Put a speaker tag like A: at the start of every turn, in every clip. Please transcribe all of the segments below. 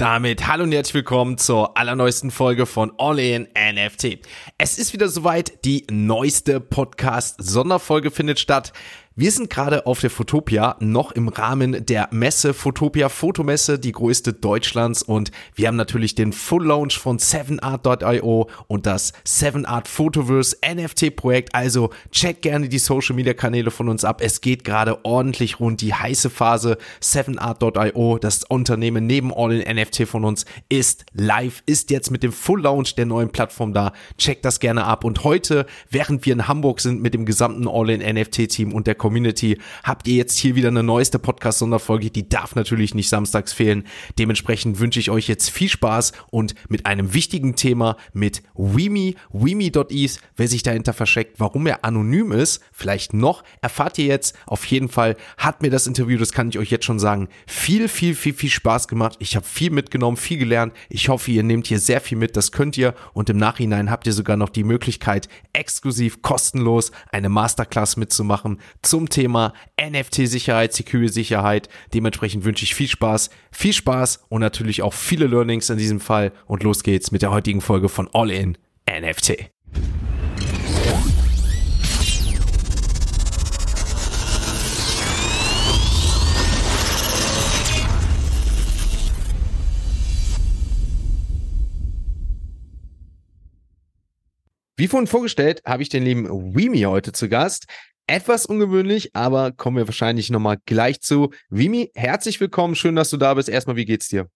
A: damit hallo und herzlich willkommen zur allerneuesten Folge von All In NFT. Es ist wieder soweit, die neueste Podcast-Sonderfolge findet statt. Wir sind gerade auf der Fotopia, noch im Rahmen der Messe Fotopia Fotomesse, die größte Deutschlands und wir haben natürlich den Full Launch von 7art.io und das 7art Photoverse NFT Projekt, also check gerne die Social Media Kanäle von uns ab. Es geht gerade ordentlich rund die heiße Phase 7art.io, das Unternehmen neben All in NFT von uns ist live, ist jetzt mit dem Full Launch der neuen Plattform da. Check das gerne ab und heute, während wir in Hamburg sind mit dem gesamten All in NFT Team und der Community habt ihr jetzt hier wieder eine neueste Podcast-Sonderfolge. Die darf natürlich nicht samstags fehlen. Dementsprechend wünsche ich euch jetzt viel Spaß und mit einem wichtigen Thema mit Weemy, Weemy.ease, wer sich dahinter versteckt, warum er anonym ist, vielleicht noch, erfahrt ihr jetzt. Auf jeden Fall hat mir das Interview, das kann ich euch jetzt schon sagen, viel, viel, viel, viel Spaß gemacht. Ich habe viel mitgenommen, viel gelernt. Ich hoffe, ihr nehmt hier sehr viel mit. Das könnt ihr und im Nachhinein habt ihr sogar noch die Möglichkeit, exklusiv kostenlos eine Masterclass mitzumachen zum Thema NFT-Sicherheit, Security-Sicherheit. Dementsprechend wünsche ich viel Spaß, viel Spaß und natürlich auch viele Learnings in diesem Fall. Und los geht's mit der heutigen Folge von All In NFT. Wie vorhin vorgestellt, habe ich den lieben Weemy heute zu Gast. Etwas ungewöhnlich, aber kommen wir wahrscheinlich nochmal gleich zu. Vimi, herzlich willkommen. Schön, dass du da bist. Erstmal, wie geht's dir?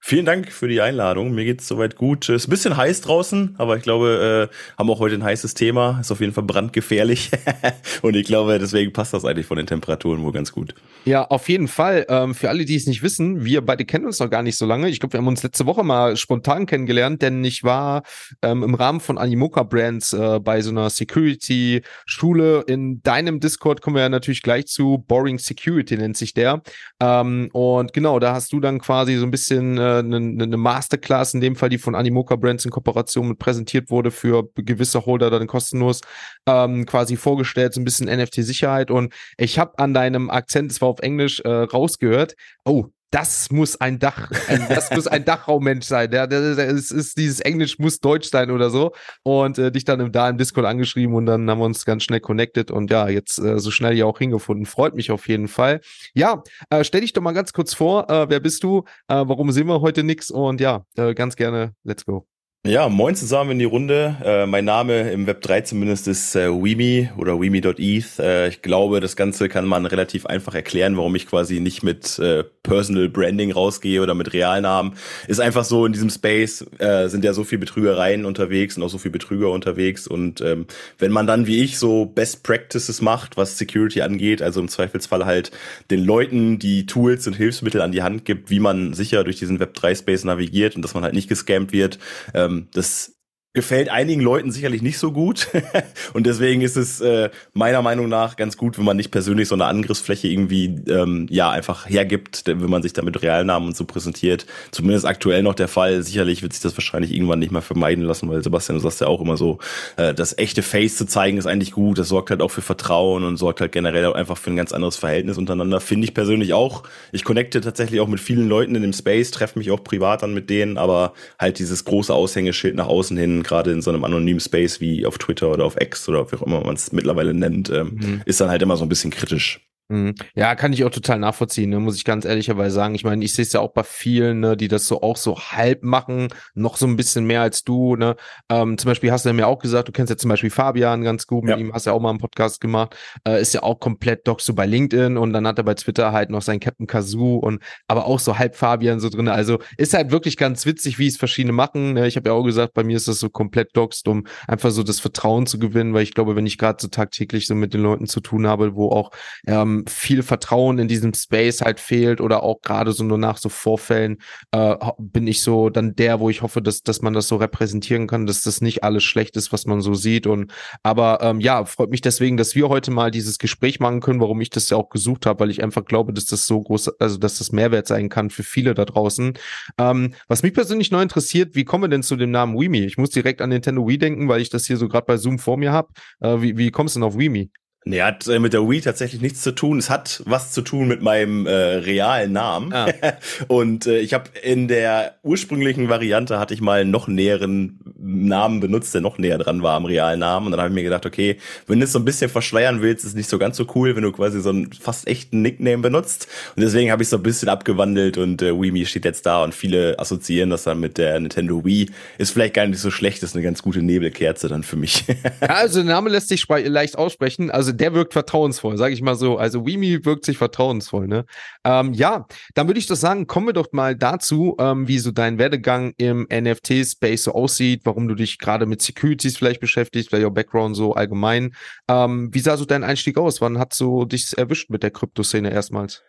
B: Vielen Dank für die Einladung. Mir geht's soweit gut. Ist ein bisschen heiß draußen, aber ich glaube, äh, haben auch heute ein heißes Thema. Ist auf jeden Fall brandgefährlich. und ich glaube, deswegen passt das eigentlich von den Temperaturen wohl ganz gut.
A: Ja, auf jeden Fall. Ähm, für alle, die es nicht wissen, wir beide kennen uns noch gar nicht so lange. Ich glaube, wir haben uns letzte Woche mal spontan kennengelernt, denn ich war ähm, im Rahmen von Animoca Brands äh, bei so einer Security-Schule in deinem Discord, kommen wir ja natürlich gleich zu. Boring Security nennt sich der. Ähm, und genau, da hast du dann quasi so ein bisschen äh, eine, eine Masterclass, in dem Fall die von Animoca Brands in Kooperation mit präsentiert wurde für gewisse Holder dann kostenlos ähm, quasi vorgestellt, so ein bisschen NFT-Sicherheit und ich habe an deinem Akzent, es war auf Englisch, äh, rausgehört, oh, das muss ein Dach, ein, das muss ein Dachraummensch sein. Der, der ist, ist, dieses Englisch muss Deutsch sein oder so. Und äh, dich dann im, da im Discord angeschrieben und dann haben wir uns ganz schnell connected und ja, jetzt äh, so schnell hier auch hingefunden. Freut mich auf jeden Fall. Ja, äh, stell dich doch mal ganz kurz vor. Äh, wer bist du? Äh, warum sehen wir heute nichts? Und ja, äh, ganz gerne, let's go.
B: Ja, moin zusammen in die Runde. Äh, mein Name im Web 3 zumindest ist äh, Weemy oder Weemy.eth. Äh, ich glaube, das Ganze kann man relativ einfach erklären, warum ich quasi nicht mit äh, Personal Branding rausgehe oder mit Realnamen. Ist einfach so, in diesem Space äh, sind ja so viel Betrügereien unterwegs und auch so viel Betrüger unterwegs. Und ähm, wenn man dann wie ich so Best Practices macht, was Security angeht, also im Zweifelsfall halt den Leuten die Tools und Hilfsmittel an die Hand gibt, wie man sicher durch diesen Web 3 Space navigiert und dass man halt nicht gescampt wird, ähm, das gefällt einigen Leuten sicherlich nicht so gut. und deswegen ist es äh, meiner Meinung nach ganz gut, wenn man nicht persönlich so eine Angriffsfläche irgendwie ähm, ja einfach hergibt, wenn man sich da mit Realnamen und so präsentiert. Zumindest aktuell noch der Fall. Sicherlich wird sich das wahrscheinlich irgendwann nicht mehr vermeiden lassen, weil Sebastian, du sagst ja auch immer so, äh, das echte Face zu zeigen ist eigentlich gut. Das sorgt halt auch für Vertrauen und sorgt halt generell auch einfach für ein ganz anderes Verhältnis untereinander. Finde ich persönlich auch. Ich connecte tatsächlich auch mit vielen Leuten in dem Space, treffe mich auch privat dann mit denen, aber halt dieses große Aushängeschild nach außen hin gerade in so einem anonymen Space wie auf Twitter oder auf X oder wie auch immer man es mittlerweile nennt, ähm, mhm. ist dann halt immer so ein bisschen kritisch.
A: Mhm. Ja, kann ich auch total nachvollziehen, ne? muss ich ganz ehrlicherweise sagen. Ich meine, ich sehe es ja auch bei vielen, ne, die das so auch so halb machen, noch so ein bisschen mehr als du. Ne? Ähm, zum Beispiel hast du ja mir auch gesagt, du kennst ja zum Beispiel Fabian ganz gut, mit ja. ihm hast du ja auch mal einen Podcast gemacht, äh, ist ja auch komplett dockst du bei LinkedIn und dann hat er bei Twitter halt noch seinen Captain Kazoo und aber auch so halb Fabian so drin. Also ist halt wirklich ganz witzig, wie es verschiedene machen. Ne? Ich habe ja auch gesagt, bei mir ist das so komplett dockst, um einfach so das Vertrauen zu gewinnen, weil ich glaube, wenn ich gerade so tagtäglich so mit den Leuten zu tun habe, wo auch ähm, viel Vertrauen in diesem Space halt fehlt oder auch gerade so nur nach so Vorfällen äh, bin ich so dann der, wo ich hoffe, dass, dass man das so repräsentieren kann, dass das nicht alles schlecht ist, was man so sieht. Und aber ähm, ja, freut mich deswegen, dass wir heute mal dieses Gespräch machen können, warum ich das ja auch gesucht habe, weil ich einfach glaube, dass das so groß, also dass das Mehrwert sein kann für viele da draußen. Ähm, was mich persönlich neu interessiert, wie kommen wir denn zu dem Namen Weemy? Ich muss direkt an Nintendo Wii denken, weil ich das hier so gerade bei Zoom vor mir habe. Äh, wie, wie kommst du denn auf Weemy?
B: Nee, hat äh, mit der Wii tatsächlich nichts zu tun. Es hat was zu tun mit meinem äh, realen Namen. Ah. Und äh, ich habe in der ursprünglichen Variante hatte ich mal einen noch näheren Namen benutzt, der noch näher dran war am realen Namen. Und dann habe ich mir gedacht, okay, wenn du es so ein bisschen verschleiern willst, ist es nicht so ganz so cool, wenn du quasi so einen fast echten Nickname benutzt. Und deswegen habe ich so ein bisschen abgewandelt und äh, Wii Me steht jetzt da und viele assoziieren das dann mit der Nintendo Wii. Ist vielleicht gar nicht so schlecht, ist eine ganz gute Nebelkerze dann für mich.
A: ja, also der Name lässt sich leicht aussprechen. Also der wirkt vertrauensvoll, sage ich mal so. Also Wimi wirkt sich vertrauensvoll, ne? Ähm, ja, dann würde ich doch sagen, kommen wir doch mal dazu, ähm, wie so dein Werdegang im NFT-Space so aussieht, warum du dich gerade mit Securities vielleicht beschäftigst, vielleicht auch Background so allgemein. Ähm, wie sah so dein Einstieg aus? Wann hat so dich erwischt mit der Kryptoszene erstmals?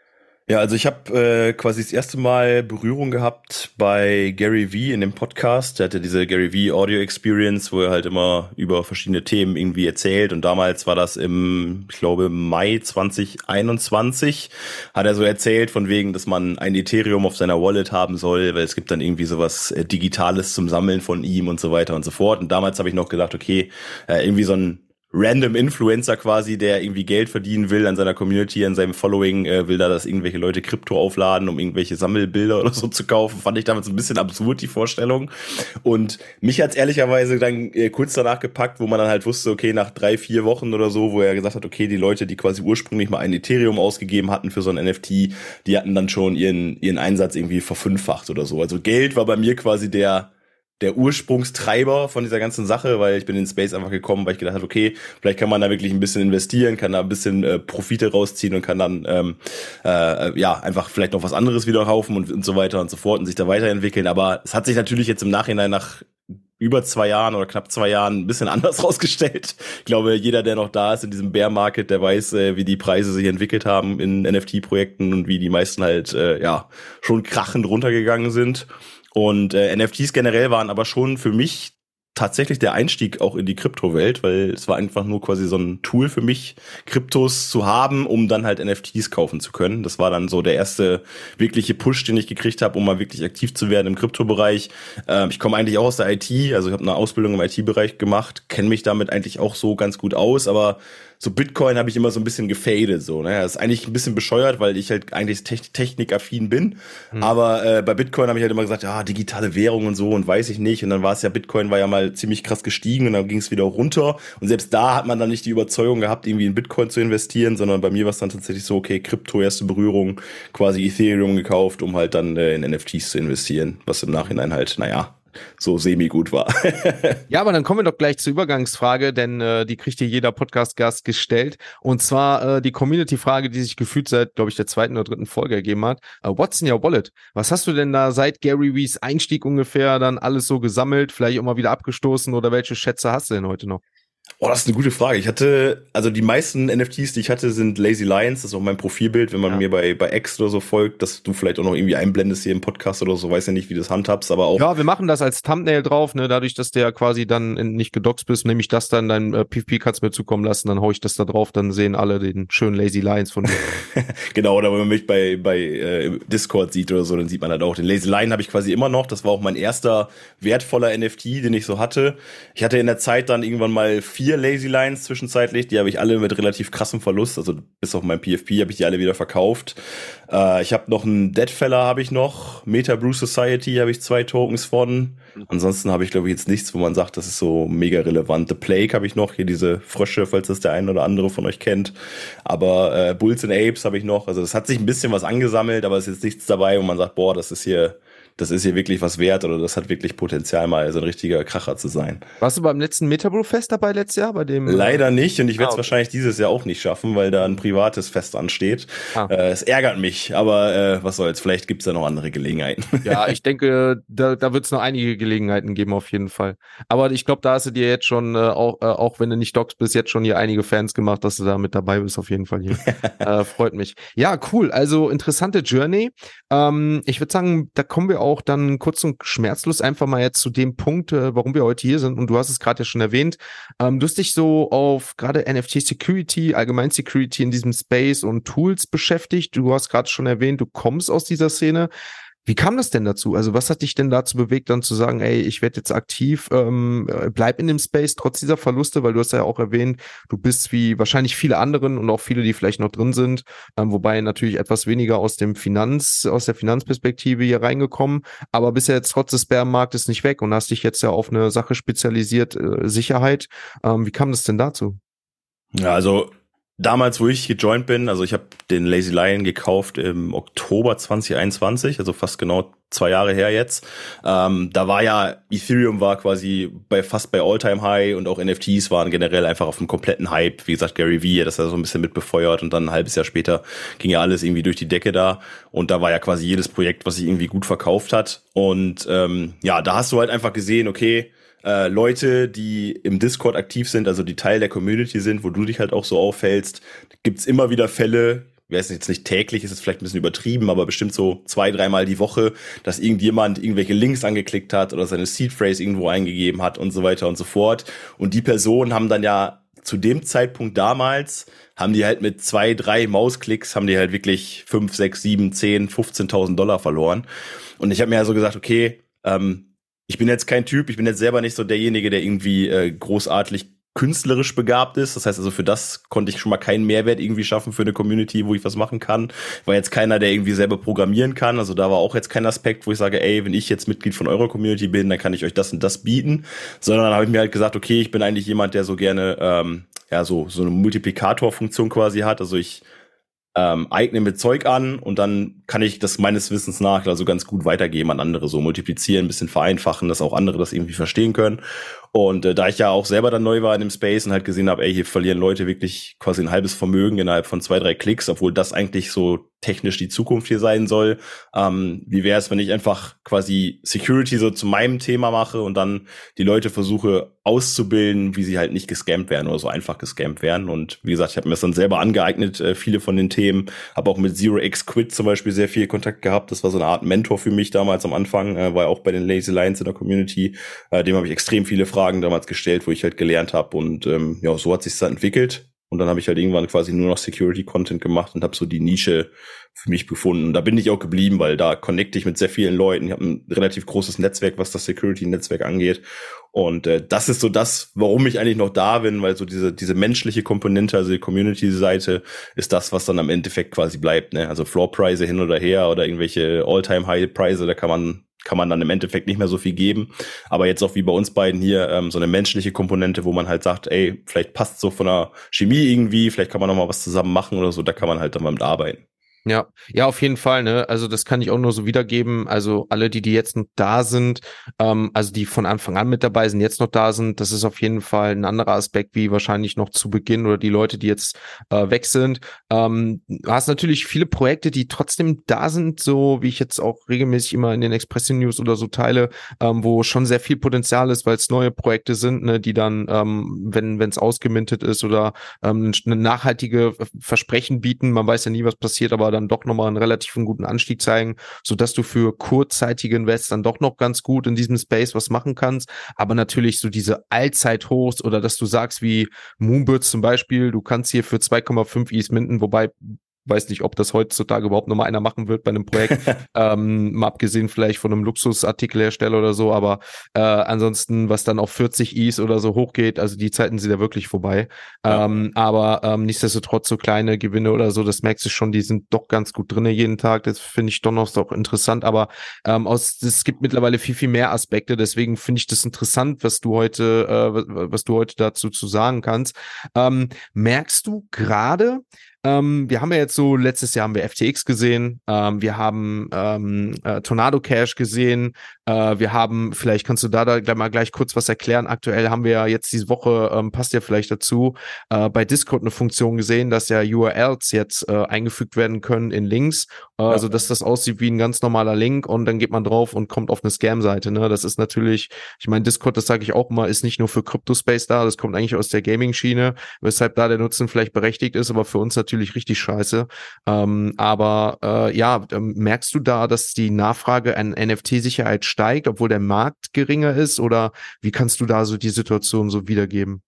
B: Ja, also ich habe äh, quasi das erste Mal Berührung gehabt bei Gary Vee in dem Podcast. Der hatte diese Gary Vee Audio Experience, wo er halt immer über verschiedene Themen irgendwie erzählt. Und damals war das im, ich glaube, Mai 2021, hat er so erzählt von wegen, dass man ein Ethereum auf seiner Wallet haben soll, weil es gibt dann irgendwie sowas äh, Digitales zum Sammeln von ihm und so weiter und so fort. Und damals habe ich noch gedacht, okay, äh, irgendwie so ein random Influencer quasi, der irgendwie Geld verdienen will an seiner Community, an seinem Following, äh, will da, dass irgendwelche Leute Krypto aufladen, um irgendwelche Sammelbilder oder so zu kaufen. Fand ich damals ein bisschen absurd, die Vorstellung. Und mich hat's ehrlicherweise dann äh, kurz danach gepackt, wo man dann halt wusste, okay, nach drei, vier Wochen oder so, wo er gesagt hat, okay, die Leute, die quasi ursprünglich mal ein Ethereum ausgegeben hatten für so ein NFT, die hatten dann schon ihren, ihren Einsatz irgendwie verfünffacht oder so. Also Geld war bei mir quasi der, der Ursprungstreiber von dieser ganzen Sache, weil ich bin in Space einfach gekommen, weil ich gedacht habe, okay, vielleicht kann man da wirklich ein bisschen investieren, kann da ein bisschen äh, Profite rausziehen und kann dann ähm, äh, ja einfach vielleicht noch was anderes wieder kaufen und, und so weiter und so fort und sich da weiterentwickeln. Aber es hat sich natürlich jetzt im Nachhinein nach über zwei Jahren oder knapp zwei Jahren ein bisschen anders rausgestellt. Ich glaube, jeder, der noch da ist in diesem Bear Market, der weiß, äh, wie die Preise sich entwickelt haben in NFT-Projekten und wie die meisten halt äh, ja schon krachend runtergegangen sind. Und äh, NFTs generell waren aber schon für mich tatsächlich der Einstieg auch in die Kryptowelt, weil es war einfach nur quasi so ein Tool für mich, Kryptos zu haben, um dann halt NFTs kaufen zu können. Das war dann so der erste wirkliche Push, den ich gekriegt habe, um mal wirklich aktiv zu werden im Kryptobereich. Ähm, ich komme eigentlich auch aus der IT, also ich habe eine Ausbildung im IT-Bereich gemacht, kenne mich damit eigentlich auch so ganz gut aus, aber so Bitcoin habe ich immer so ein bisschen gefadet, so, ne? Das ist eigentlich ein bisschen bescheuert, weil ich halt eigentlich technikaffin bin. Mhm. Aber äh, bei Bitcoin habe ich halt immer gesagt, ja, digitale Währung und so und weiß ich nicht. Und dann war es ja, Bitcoin war ja mal ziemlich krass gestiegen und dann ging es wieder runter. Und selbst da hat man dann nicht die Überzeugung gehabt, irgendwie in Bitcoin zu investieren, sondern bei mir war es dann tatsächlich so, okay, Krypto, erste Berührung, quasi Ethereum gekauft, um halt dann äh, in NFTs zu investieren, was im Nachhinein halt, naja, so semi-gut war.
A: ja, aber dann kommen wir doch gleich zur Übergangsfrage, denn äh, die kriegt hier jeder Podcast-Gast gestellt. Und zwar äh, die Community-Frage, die sich gefühlt seit, glaube ich, der zweiten oder dritten Folge ergeben hat. Uh, what's in your wallet? Was hast du denn da seit Gary Wees Einstieg ungefähr dann alles so gesammelt, vielleicht auch mal wieder abgestoßen oder welche Schätze hast du denn heute noch?
B: Oh, das ist eine gute Frage. Ich hatte, also die meisten NFTs, die ich hatte, sind Lazy Lions. Das ist auch mein Profilbild, wenn man ja. mir bei, bei X oder so folgt, dass du vielleicht auch noch irgendwie einblendest hier im Podcast oder so. Weiß ja nicht, wie du das handhabst, aber auch.
A: Ja, wir machen das als Thumbnail drauf, ne, dadurch, dass der quasi dann nicht gedoxt bist, nehme ich das dann, dein äh, PvP kannst mir zukommen lassen, dann hau ich das da drauf, dann sehen alle den schönen Lazy Lions von
B: dir. genau, oder wenn man mich bei, bei äh, Discord sieht oder so, dann sieht man halt auch. Den Lazy Lion habe ich quasi immer noch. Das war auch mein erster wertvoller NFT, den ich so hatte. Ich hatte in der Zeit dann irgendwann mal vier Lazy Lions zwischenzeitlich. Die habe ich alle mit relativ krassem Verlust. Also bis auf mein PFP habe ich die alle wieder verkauft. Äh, ich habe noch einen Deadfeller habe ich noch. Meta Brew Society habe ich zwei Tokens von. Ansonsten habe ich glaube ich jetzt nichts, wo man sagt, das ist so mega relevant. The Plague habe ich noch. Hier diese Frösche, falls das der eine oder andere von euch kennt. Aber äh, Bulls and Apes habe ich noch. Also es hat sich ein bisschen was angesammelt, aber es ist jetzt nichts dabei, wo man sagt, boah, das ist hier das ist hier wirklich was wert oder das hat wirklich Potenzial, mal so ein richtiger Kracher zu sein.
A: Warst du beim letzten Metabro-Fest dabei letztes Jahr? Bei dem,
B: äh, Leider nicht und ich werde es ah, okay. wahrscheinlich dieses Jahr auch nicht schaffen, weil da ein privates Fest ansteht. Ah. Äh, es ärgert mich, aber äh, was soll's, vielleicht gibt's da noch andere Gelegenheiten.
A: Ja, ich denke, da, da wird es noch einige Gelegenheiten geben, auf jeden Fall. Aber ich glaube, da hast du dir jetzt schon, äh, auch, äh, auch wenn du nicht docs bist, jetzt schon hier einige Fans gemacht, dass du da mit dabei bist, auf jeden Fall hier. äh, freut mich. Ja, cool. Also interessante Journey. Ähm, ich würde sagen, da kommen wir auch dann kurz und schmerzlos einfach mal jetzt zu dem Punkt, äh, warum wir heute hier sind. Und du hast es gerade ja schon erwähnt. Ähm, du hast dich so auf gerade NFT Security, allgemein Security in diesem Space und Tools beschäftigt. Du hast gerade schon erwähnt, du kommst aus dieser Szene. Wie kam das denn dazu? Also was hat dich denn dazu bewegt, dann zu sagen, ey, ich werde jetzt aktiv, ähm, äh, bleib in dem Space trotz dieser Verluste, weil du hast ja auch erwähnt, du bist wie wahrscheinlich viele anderen und auch viele, die vielleicht noch drin sind, ähm, wobei natürlich etwas weniger aus dem Finanz, aus der Finanzperspektive hier reingekommen, aber bist ja jetzt trotz des Bärenmarktes nicht weg und hast dich jetzt ja auf eine Sache spezialisiert, äh, Sicherheit. Ähm, wie kam das denn dazu?
B: Ja, also damals, wo ich gejoint bin, also ich habe den Lazy Lion gekauft im Oktober 2021, also fast genau zwei Jahre her jetzt. Ähm, da war ja Ethereum war quasi bei fast bei All-Time High und auch NFTs waren generell einfach auf einem kompletten Hype. Wie gesagt, Gary Vee, das hat so ein bisschen mitbefeuert und dann ein halbes Jahr später ging ja alles irgendwie durch die Decke da und da war ja quasi jedes Projekt, was sich irgendwie gut verkauft hat und ähm, ja, da hast du halt einfach gesehen, okay, äh, Leute, die im Discord aktiv sind, also die Teil der Community sind, wo du dich halt auch so auffällst, gibt's immer wieder Fälle, ich weiß jetzt nicht täglich, ist es vielleicht ein bisschen übertrieben, aber bestimmt so zwei, dreimal die Woche, dass irgendjemand irgendwelche Links angeklickt hat oder seine Seed Phrase irgendwo eingegeben hat und so weiter und so fort. Und die Personen haben dann ja zu dem Zeitpunkt damals, haben die halt mit zwei, drei Mausklicks, haben die halt wirklich fünf, sechs, sieben, zehn, 15.000 Dollar verloren. Und ich habe mir also gesagt, okay, ähm, ich bin jetzt kein Typ, ich bin jetzt selber nicht so derjenige, der irgendwie äh, großartig künstlerisch begabt ist. Das heißt also, für das konnte ich schon mal keinen Mehrwert irgendwie schaffen für eine Community, wo ich was machen kann. War jetzt keiner, der irgendwie selber programmieren kann. Also da war auch jetzt kein Aspekt, wo ich sage, ey, wenn ich jetzt Mitglied von eurer Community bin, dann kann ich euch das und das bieten. Sondern dann habe ich mir halt gesagt, okay, ich bin eigentlich jemand, der so gerne ähm, ja so so eine Multiplikatorfunktion quasi hat. Also ich ähm, eigne mir Zeug an und dann kann ich das meines Wissens nach also ganz gut weitergeben an andere, so multiplizieren, ein bisschen vereinfachen, dass auch andere das irgendwie verstehen können. Und äh, da ich ja auch selber dann neu war in dem Space und halt gesehen habe, ey, hier verlieren Leute wirklich quasi ein halbes Vermögen innerhalb von zwei, drei Klicks, obwohl das eigentlich so technisch die Zukunft hier sein soll. Ähm, wie wäre es, wenn ich einfach quasi Security so zu meinem Thema mache und dann die Leute versuche auszubilden, wie sie halt nicht gescampt werden oder so einfach gescampt werden. Und wie gesagt, ich habe mir das dann selber angeeignet, äh, viele von den Themen. Habe auch mit Zero X Quit zum Beispiel sehr viel Kontakt gehabt. Das war so eine Art Mentor für mich damals am Anfang, äh, war auch bei den Lazy Lions in der Community. Äh, dem habe ich extrem viele Fragen damals gestellt, wo ich halt gelernt habe und ähm, ja, so hat sich dann entwickelt. Und dann habe ich halt irgendwann quasi nur noch Security-Content gemacht und habe so die Nische für mich gefunden. Und da bin ich auch geblieben, weil da connecte ich mit sehr vielen Leuten. Ich habe ein relativ großes Netzwerk, was das Security-Netzwerk angeht. Und äh, das ist so das, warum ich eigentlich noch da bin, weil so diese, diese menschliche Komponente, also die Community-Seite, ist das, was dann am Endeffekt quasi bleibt. Ne? Also Floor-Preise hin oder her oder irgendwelche All-Time-High-Preise, da kann man kann man dann im Endeffekt nicht mehr so viel geben. Aber jetzt auch wie bei uns beiden hier ähm, so eine menschliche Komponente, wo man halt sagt, ey, vielleicht passt so von der Chemie irgendwie, vielleicht kann man noch mal was zusammen machen oder so, da kann man halt dann mal mit arbeiten.
A: Ja, ja, auf jeden Fall, ne? Also das kann ich auch nur so wiedergeben. Also alle, die, die jetzt noch da sind, ähm, also die von Anfang an mit dabei sind, jetzt noch da sind, das ist auf jeden Fall ein anderer Aspekt, wie wahrscheinlich noch zu Beginn oder die Leute, die jetzt äh, weg sind. Ähm, du hast natürlich viele Projekte, die trotzdem da sind, so wie ich jetzt auch regelmäßig immer in den Expression News oder so teile, ähm, wo schon sehr viel Potenzial ist, weil es neue Projekte sind, ne, die dann, ähm, wenn wenn es ausgemintet ist oder ähm, eine nachhaltige Versprechen bieten, man weiß ja nie, was passiert, aber dann doch nochmal einen relativen guten Anstieg zeigen, so dass du für kurzzeitige Invests dann doch noch ganz gut in diesem Space was machen kannst. Aber natürlich so diese Allzeithochs oder dass du sagst wie Moonbirds zum Beispiel, du kannst hier für 2,5 Is minden, wobei weiß nicht, ob das heutzutage überhaupt noch mal einer machen wird bei einem Projekt. ähm, mal abgesehen vielleicht von einem Luxusartikelhersteller oder so, aber äh, ansonsten, was dann auf 40 Is oder so hochgeht, also die Zeiten sind ja wirklich vorbei. Ja. Ähm, aber ähm, nichtsdestotrotz so kleine Gewinne oder so, das merkst du schon, die sind doch ganz gut drinne jeden Tag. Das finde ich doch noch so interessant. Aber ähm, aus, es gibt mittlerweile viel, viel mehr Aspekte. Deswegen finde ich das interessant, was du heute, äh, was du heute dazu zu sagen kannst. Ähm, merkst du gerade, ähm, wir haben ja jetzt so, letztes Jahr haben wir FTX gesehen, ähm, wir haben ähm, äh, Tornado Cash gesehen, äh, wir haben, vielleicht kannst du da, da gleich mal gleich kurz was erklären. Aktuell haben wir ja jetzt diese Woche, ähm, passt ja vielleicht dazu, äh, bei Discord eine Funktion gesehen, dass ja URLs jetzt äh, eingefügt werden können in Links, äh, ja. also dass das aussieht wie ein ganz normaler Link und dann geht man drauf und kommt auf eine Scam-Seite. Ne? Das ist natürlich, ich meine, Discord, das sage ich auch immer, ist nicht nur für Crypto-Space da, das kommt eigentlich aus der Gaming-Schiene, weshalb da der Nutzen vielleicht berechtigt ist, aber für uns natürlich natürlich richtig scheiße. Ähm, aber äh, ja, ähm, merkst du da, dass die Nachfrage an NFT-Sicherheit steigt, obwohl der Markt geringer ist? Oder wie kannst du da so die Situation so wiedergeben?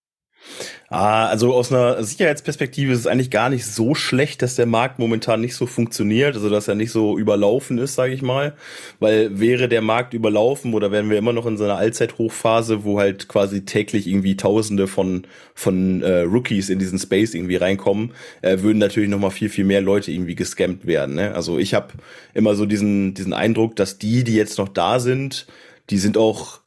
B: Ah, also aus einer Sicherheitsperspektive ist es eigentlich gar nicht so schlecht, dass der Markt momentan nicht so funktioniert, also dass er nicht so überlaufen ist, sage ich mal, weil wäre der Markt überlaufen oder wären wir immer noch in so einer Allzeithochphase, wo halt quasi täglich irgendwie Tausende von von äh, Rookies in diesen Space irgendwie reinkommen, äh, würden natürlich noch mal viel viel mehr Leute irgendwie gescampt werden. Ne? Also ich habe immer so diesen diesen Eindruck, dass die, die jetzt noch da sind, die sind auch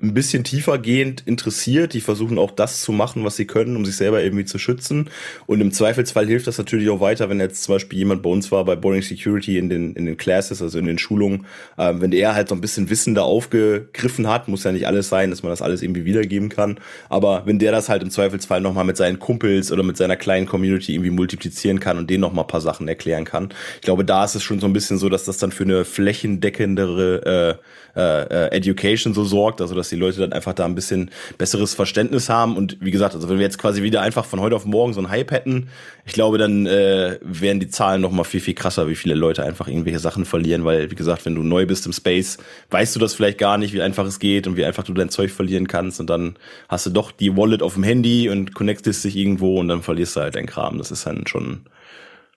B: ein bisschen tiefergehend interessiert. Die versuchen auch das zu machen, was sie können, um sich selber irgendwie zu schützen. Und im Zweifelsfall hilft das natürlich auch weiter, wenn jetzt zum Beispiel jemand bei uns war bei Boring Security in den, in den Classes, also in den Schulungen, ähm, wenn der halt so ein bisschen Wissen da aufgegriffen hat, muss ja nicht alles sein, dass man das alles irgendwie wiedergeben kann. Aber wenn der das halt im Zweifelsfall nochmal mit seinen Kumpels oder mit seiner kleinen Community irgendwie multiplizieren kann und denen nochmal ein paar Sachen erklären kann. Ich glaube, da ist es schon so ein bisschen so, dass das dann für eine flächendeckendere äh, äh, Education so sorgt, also dass dass die Leute dann einfach da ein bisschen besseres Verständnis haben. Und wie gesagt, also wenn wir jetzt quasi wieder einfach von heute auf morgen so einen Hype hätten, ich glaube, dann äh, wären die Zahlen noch mal viel, viel krasser, wie viele Leute einfach irgendwelche Sachen verlieren, weil, wie gesagt, wenn du neu bist im Space, weißt du das vielleicht gar nicht, wie einfach es geht und wie einfach du dein Zeug verlieren kannst und dann hast du doch die Wallet auf dem Handy und connectest dich irgendwo und dann verlierst du halt dein Kram. Das ist dann schon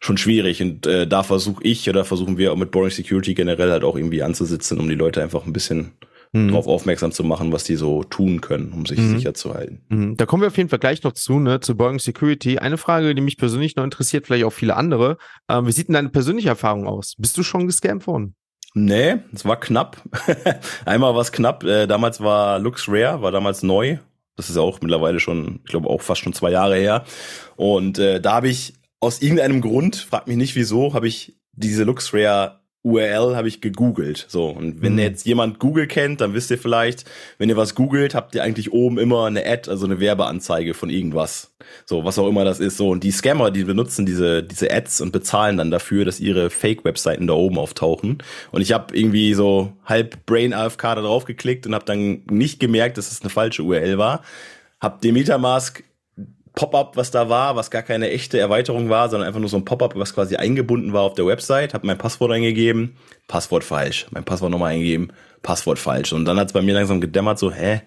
B: schon schwierig und äh, da versuche ich oder versuchen wir auch mit Boring Security generell halt auch irgendwie anzusitzen, um die Leute einfach ein bisschen mhm. darauf aufmerksam zu machen, was die so tun können, um sich mhm. sicher zu halten.
A: Mhm. Da kommen wir auf jeden Fall gleich noch zu, ne, zu Boeing Security. Eine Frage, die mich persönlich noch interessiert, vielleicht auch viele andere. Ähm, wie sieht denn deine persönliche Erfahrung aus? Bist du schon gescampt worden?
B: Nee, es war knapp. Einmal war es knapp. Äh, damals war Lux Rare, war damals neu. Das ist auch mittlerweile schon, ich glaube auch fast schon zwei Jahre her. Und äh, da habe ich aus irgendeinem Grund, frag mich nicht wieso, habe ich diese Lux Rare URL habe ich gegoogelt. So, und wenn mhm. jetzt jemand Google kennt, dann wisst ihr vielleicht, wenn ihr was googelt, habt ihr eigentlich oben immer eine Ad, also eine Werbeanzeige von irgendwas. So, was auch immer das ist. So, und die Scammer, die benutzen diese, diese Ads und bezahlen dann dafür, dass ihre Fake-Webseiten da oben auftauchen. Und ich habe irgendwie so halb Brain AFK da drauf geklickt und habe dann nicht gemerkt, dass es eine falsche URL war. Hab den Metamask Pop-up, was da war, was gar keine echte Erweiterung war, sondern einfach nur so ein Pop-up, was quasi eingebunden war auf der Website, habe mein Passwort eingegeben, Passwort falsch, mein Passwort nochmal eingegeben, Passwort falsch. Und dann hat es bei mir langsam gedämmert, so, hä,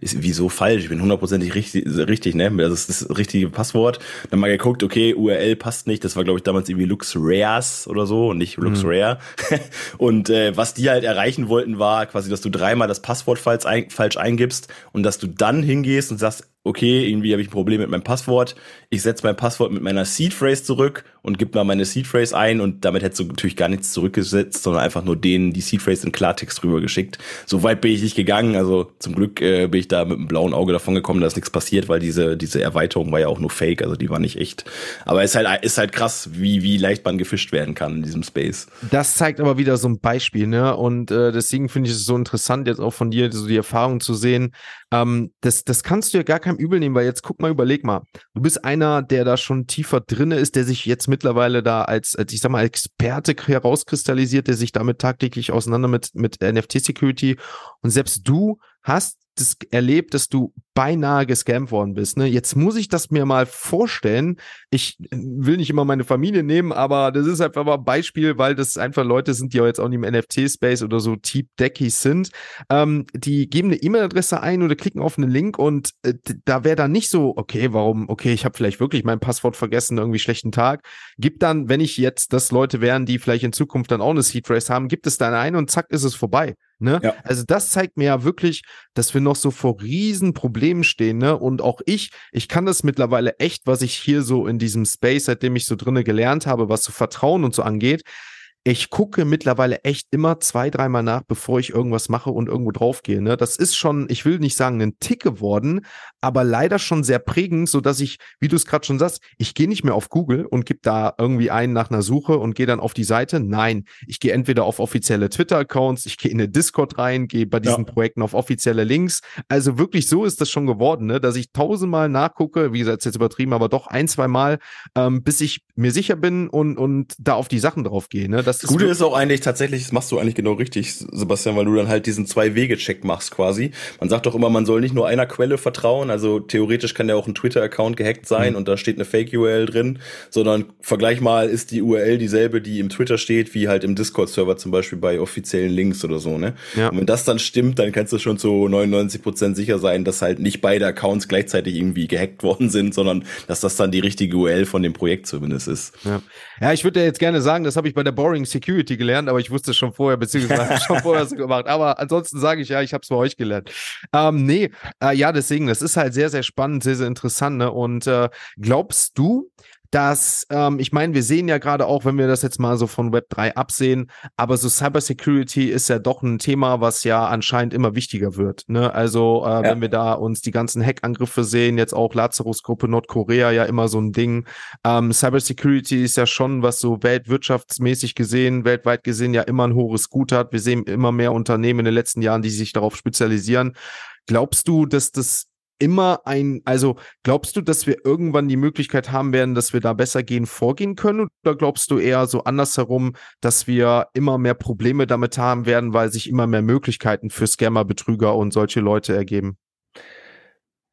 B: ist wieso falsch? Ich bin hundertprozentig richtig, richtig, ne? Das ist das richtige Passwort. Dann mal geguckt, okay, URL passt nicht. Das war, glaube ich, damals irgendwie Lux Rares oder so und nicht Lux mhm. Rare. und äh, was die halt erreichen wollten, war quasi, dass du dreimal das Passwort falsch, ein, falsch eingibst und dass du dann hingehst und sagst, okay, irgendwie habe ich ein Problem mit meinem Passwort. Ich setze mein Passwort mit meiner Seed Phrase zurück und gebe mal meine Seed Phrase ein und damit hättest du natürlich gar nichts zurückgesetzt, sondern einfach nur denen die Seed Phrase in Klartext drüber geschickt. So weit bin ich nicht gegangen. Also zum Glück äh, bin ich da mit einem blauen Auge davon gekommen, dass nichts passiert, weil diese diese Erweiterung war ja auch nur Fake, also die war nicht echt. Aber es ist halt ist halt krass, wie wie leicht man gefischt werden kann in diesem Space.
A: Das zeigt aber wieder so ein Beispiel, ne? Und äh, deswegen finde ich es so interessant jetzt auch von dir so die Erfahrung zu sehen. Ähm, das das kannst du ja gar kein keinem übel nehmen, weil jetzt guck mal, überleg mal. Du bist einer, der da schon tiefer drinne ist, der sich jetzt mittlerweile da als, als ich sag mal, Experte herauskristallisiert, der sich damit tagtäglich auseinander mit, mit NFT-Security. Und selbst du hast das erlebt, dass du beinahe gescampt worden bist. Ne? Jetzt muss ich das mir mal vorstellen. Ich will nicht immer meine Familie nehmen, aber das ist einfach mal ein Beispiel, weil das einfach Leute sind, die auch jetzt auch nicht im NFT-Space oder so Deep Deckies sind. Ähm, die geben eine E-Mail-Adresse ein oder klicken auf einen Link und äh, da wäre dann nicht so, okay, warum, okay, ich habe vielleicht wirklich mein Passwort vergessen, irgendwie schlechten Tag. Gibt dann, wenn ich jetzt das Leute wären, die vielleicht in Zukunft dann auch eine Seed Phrase haben, gibt es dann ein und zack ist es vorbei. Ne? Ja. Also das zeigt mir ja wirklich, dass wir noch so vor riesen Problemen stehen. Ne? Und auch ich, ich kann das mittlerweile echt, was ich hier so in diesem Space, seitdem ich so drinne gelernt habe, was so Vertrauen und so angeht, ich gucke mittlerweile echt immer zwei, dreimal nach, bevor ich irgendwas mache und irgendwo draufgehe. Ne? Das ist schon, ich will nicht sagen, ein Tick geworden, aber leider schon sehr prägend, so dass ich, wie du es gerade schon sagst, ich gehe nicht mehr auf Google und gebe da irgendwie einen nach einer Suche und gehe dann auf die Seite. Nein, ich gehe entweder auf offizielle Twitter-Accounts, ich gehe in eine Discord rein, gehe bei diesen ja. Projekten auf offizielle Links. Also wirklich so ist das schon geworden, ne? dass ich tausendmal nachgucke, wie gesagt, jetzt übertrieben, aber doch ein, zwei Mal, ähm, bis ich mir sicher bin und, und da auf die Sachen drauf gehe. Ne? Das
B: das, das Gute ist auch eigentlich tatsächlich, das machst du eigentlich genau richtig, Sebastian, weil du dann halt diesen Zwei-Wege-Check machst quasi. Man sagt doch immer, man soll nicht nur einer Quelle vertrauen, also theoretisch kann ja auch ein Twitter-Account gehackt sein mhm. und da steht eine Fake-URL drin, sondern vergleich mal, ist die URL dieselbe, die im Twitter steht, wie halt im Discord-Server zum Beispiel bei offiziellen Links oder so, ne? Ja. Und wenn das dann stimmt, dann kannst du schon zu 99 Prozent sicher sein, dass halt nicht beide Accounts gleichzeitig irgendwie gehackt worden sind, sondern dass das dann die richtige URL von dem Projekt zumindest ist.
A: Ja, ja ich würde ja jetzt gerne sagen, das habe ich bei der Boring Security gelernt, aber ich wusste es schon vorher, beziehungsweise schon vorher so gemacht. Aber ansonsten sage ich ja, ich habe es bei euch gelernt. Ähm, nee, äh, ja, deswegen, das ist halt sehr, sehr spannend, sehr, sehr interessant. Ne? Und äh, glaubst du, dass, ähm, ich meine, wir sehen ja gerade auch, wenn wir das jetzt mal so von Web 3 absehen, aber so Cybersecurity ist ja doch ein Thema, was ja anscheinend immer wichtiger wird. Ne? Also, äh, ja. wenn wir da uns die ganzen Hackangriffe sehen, jetzt auch Lazarus-Gruppe Nordkorea ja immer so ein Ding. Ähm, Cybersecurity ist ja schon, was so weltwirtschaftsmäßig gesehen, weltweit gesehen ja immer ein hohes Gut hat. Wir sehen immer mehr Unternehmen in den letzten Jahren, die sich darauf spezialisieren. Glaubst du, dass das immer ein, also glaubst du, dass wir irgendwann die Möglichkeit haben werden, dass wir da besser gehen, vorgehen können? Oder glaubst du eher so andersherum, dass wir immer mehr Probleme damit haben werden, weil sich immer mehr Möglichkeiten für Scammer, Betrüger und solche Leute ergeben?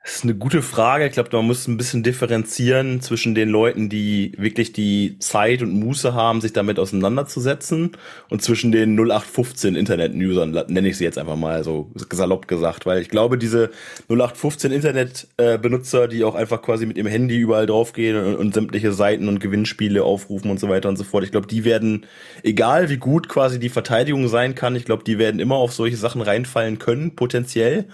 B: Das ist eine gute Frage. Ich glaube, man muss ein bisschen differenzieren zwischen den Leuten, die wirklich die Zeit und Muße haben, sich damit auseinanderzusetzen und zwischen den 0815 Internet-Usern, nenne ich sie jetzt einfach mal so salopp gesagt. Weil ich glaube, diese 0815 Internet-Benutzer, die auch einfach quasi mit ihrem Handy überall draufgehen und, und sämtliche Seiten und Gewinnspiele aufrufen und so weiter und so fort, ich glaube, die werden, egal wie gut quasi die Verteidigung sein kann, ich glaube, die werden immer auf solche Sachen reinfallen können, potenziell.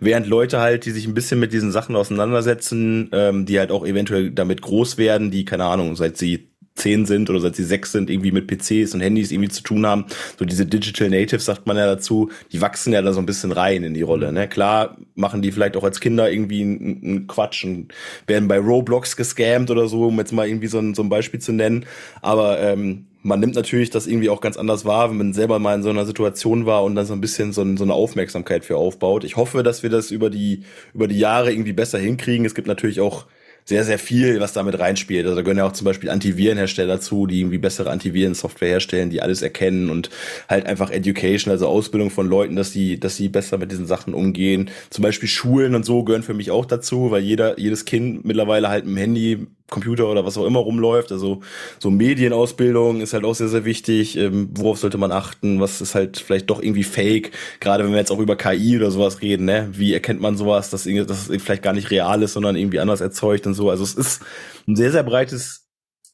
B: Während Leute halt, die sich ein bisschen mit diesen Sachen auseinandersetzen, ähm, die halt auch eventuell damit groß werden, die, keine Ahnung, seit sie zehn sind oder seit sie sechs sind, irgendwie mit PCs und Handys irgendwie zu tun haben. So diese Digital Natives, sagt man ja dazu, die wachsen ja da so ein bisschen rein in die Rolle. Ne? Klar machen die vielleicht auch als Kinder irgendwie einen, einen Quatsch und werden bei Roblox gescammt oder so, um jetzt mal irgendwie so ein, so ein Beispiel zu nennen. Aber ähm, man nimmt natürlich das irgendwie auch ganz anders wahr, wenn man selber mal in so einer Situation war und dann so ein bisschen so, so, eine Aufmerksamkeit für aufbaut. Ich hoffe, dass wir das über die, über die Jahre irgendwie besser hinkriegen. Es gibt natürlich auch sehr, sehr viel, was damit reinspielt. Also da gehören ja auch zum Beispiel Antivirenhersteller zu, die irgendwie bessere Antivirensoftware herstellen, die alles erkennen und halt einfach Education, also Ausbildung von Leuten, dass die, dass sie besser mit diesen Sachen umgehen. Zum Beispiel Schulen und so gehören für mich auch dazu, weil jeder, jedes Kind mittlerweile halt dem Handy Computer oder was auch immer rumläuft. Also so Medienausbildung ist halt auch sehr, sehr wichtig. Ähm, worauf sollte man achten? Was ist halt vielleicht doch irgendwie fake? Gerade wenn wir jetzt auch über KI oder sowas reden, ne? Wie erkennt man sowas, dass, dass es vielleicht gar nicht real ist, sondern irgendwie anders erzeugt und so. Also es ist ein sehr, sehr breites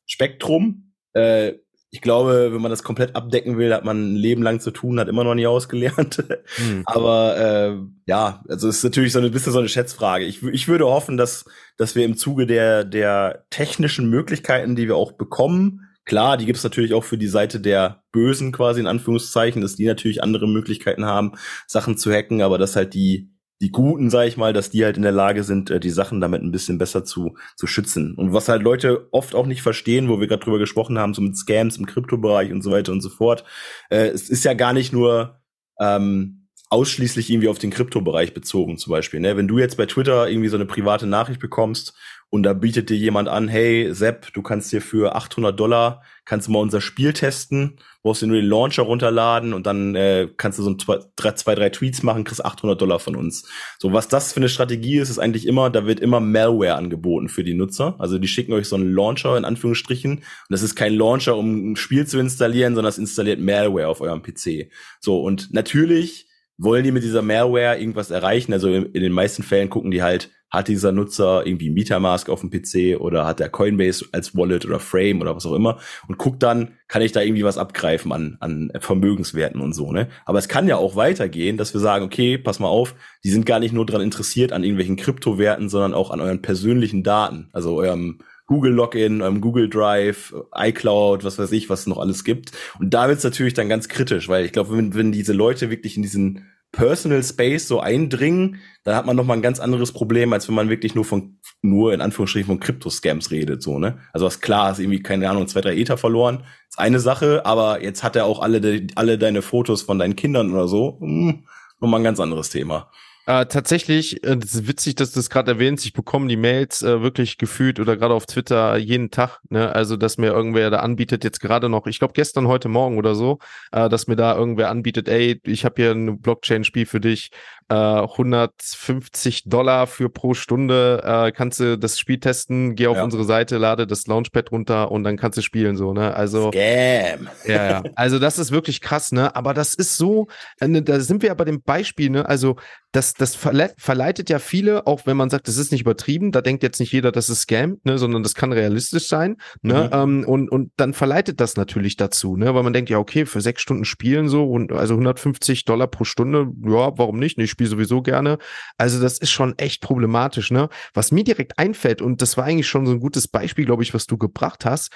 B: Spektrum. Äh, ich glaube, wenn man das komplett abdecken will, hat man ein Leben lang zu tun, hat immer noch nie ausgelernt. Hm. Aber äh, ja, also es ist natürlich so ein bisschen so eine Schätzfrage. Ich, ich würde hoffen, dass, dass wir im Zuge der, der technischen Möglichkeiten, die wir auch bekommen, klar, die gibt es natürlich auch für die Seite der Bösen quasi in Anführungszeichen, dass die natürlich andere Möglichkeiten haben, Sachen zu hacken, aber dass halt die die Guten, sag ich mal, dass die halt in der Lage sind, äh, die Sachen damit ein bisschen besser zu, zu schützen. Und was halt Leute oft auch nicht verstehen, wo wir gerade drüber gesprochen haben, so mit Scams im Kryptobereich und so weiter und so fort, äh, es ist ja gar nicht nur ähm, ausschließlich irgendwie auf den Kryptobereich bezogen, zum Beispiel. Ne? Wenn du jetzt bei Twitter irgendwie so eine private Nachricht bekommst und da bietet dir jemand an, hey Sepp, du kannst dir für 800 Dollar, kannst du mal unser Spiel testen, brauchst dir nur den Launcher runterladen und dann äh, kannst du so ein, zwei, drei, zwei, drei Tweets machen, kriegst 800 Dollar von uns. So, was das für eine Strategie ist, ist eigentlich immer, da wird immer Malware angeboten für die Nutzer. Also die schicken euch so einen Launcher in Anführungsstrichen und das ist kein Launcher, um ein Spiel zu installieren, sondern es installiert Malware auf eurem PC. So, und natürlich wollen die mit dieser Malware irgendwas erreichen. Also in, in den meisten Fällen gucken die halt, hat dieser Nutzer irgendwie Metamask auf dem PC oder hat der Coinbase als Wallet oder Frame oder was auch immer und guckt dann, kann ich da irgendwie was abgreifen an, an Vermögenswerten und so, ne? Aber es kann ja auch weitergehen, dass wir sagen, okay, pass mal auf, die sind gar nicht nur dran interessiert an irgendwelchen Kryptowerten, sondern auch an euren persönlichen Daten, also eurem Google Login, eurem Google Drive, iCloud, was weiß ich, was es noch alles gibt. Und da wird's natürlich dann ganz kritisch, weil ich glaube, wenn, wenn diese Leute wirklich in diesen Personal Space so eindringen, dann hat man noch mal ein ganz anderes Problem, als wenn man wirklich nur von nur in Anführungsstrichen von Krypto-Scams redet, so ne. Also was klar, ist irgendwie keine Ahnung zwei drei Ether verloren, ist eine Sache, aber jetzt hat er auch alle de, alle deine Fotos von deinen Kindern oder so, hm, noch mal ein ganz anderes Thema.
A: Äh, tatsächlich, äh, ist witzig, dass du das gerade erwähnst. Ich bekomme die Mails äh, wirklich gefühlt oder gerade auf Twitter jeden Tag. Ne? Also, dass mir irgendwer da anbietet, jetzt gerade noch, ich glaube gestern, heute Morgen oder so, äh, dass mir da irgendwer anbietet, ey, ich habe hier ein Blockchain-Spiel für dich, äh, 150 Dollar für pro Stunde, äh, kannst du das Spiel testen, geh auf ja. unsere Seite, lade das Launchpad runter und dann kannst du spielen so, ne? Also
B: Scam.
A: Ja, ja. Also das ist wirklich krass, ne? Aber das ist so, äh, ne, da sind wir ja bei dem Beispiel, ne? Also das, das verleitet ja viele, auch wenn man sagt, das ist nicht übertrieben, da denkt jetzt nicht jeder, das ist Scam, ne, sondern das kann realistisch sein, ne, mhm. ähm, und, und dann verleitet das natürlich dazu, ne, weil man denkt, ja, okay, für sechs Stunden spielen so und also 150 Dollar pro Stunde, ja, warum nicht, ich spiele sowieso gerne, also das ist schon echt problematisch, ne, was mir direkt einfällt und das war eigentlich schon so ein gutes Beispiel, glaube ich, was du gebracht hast,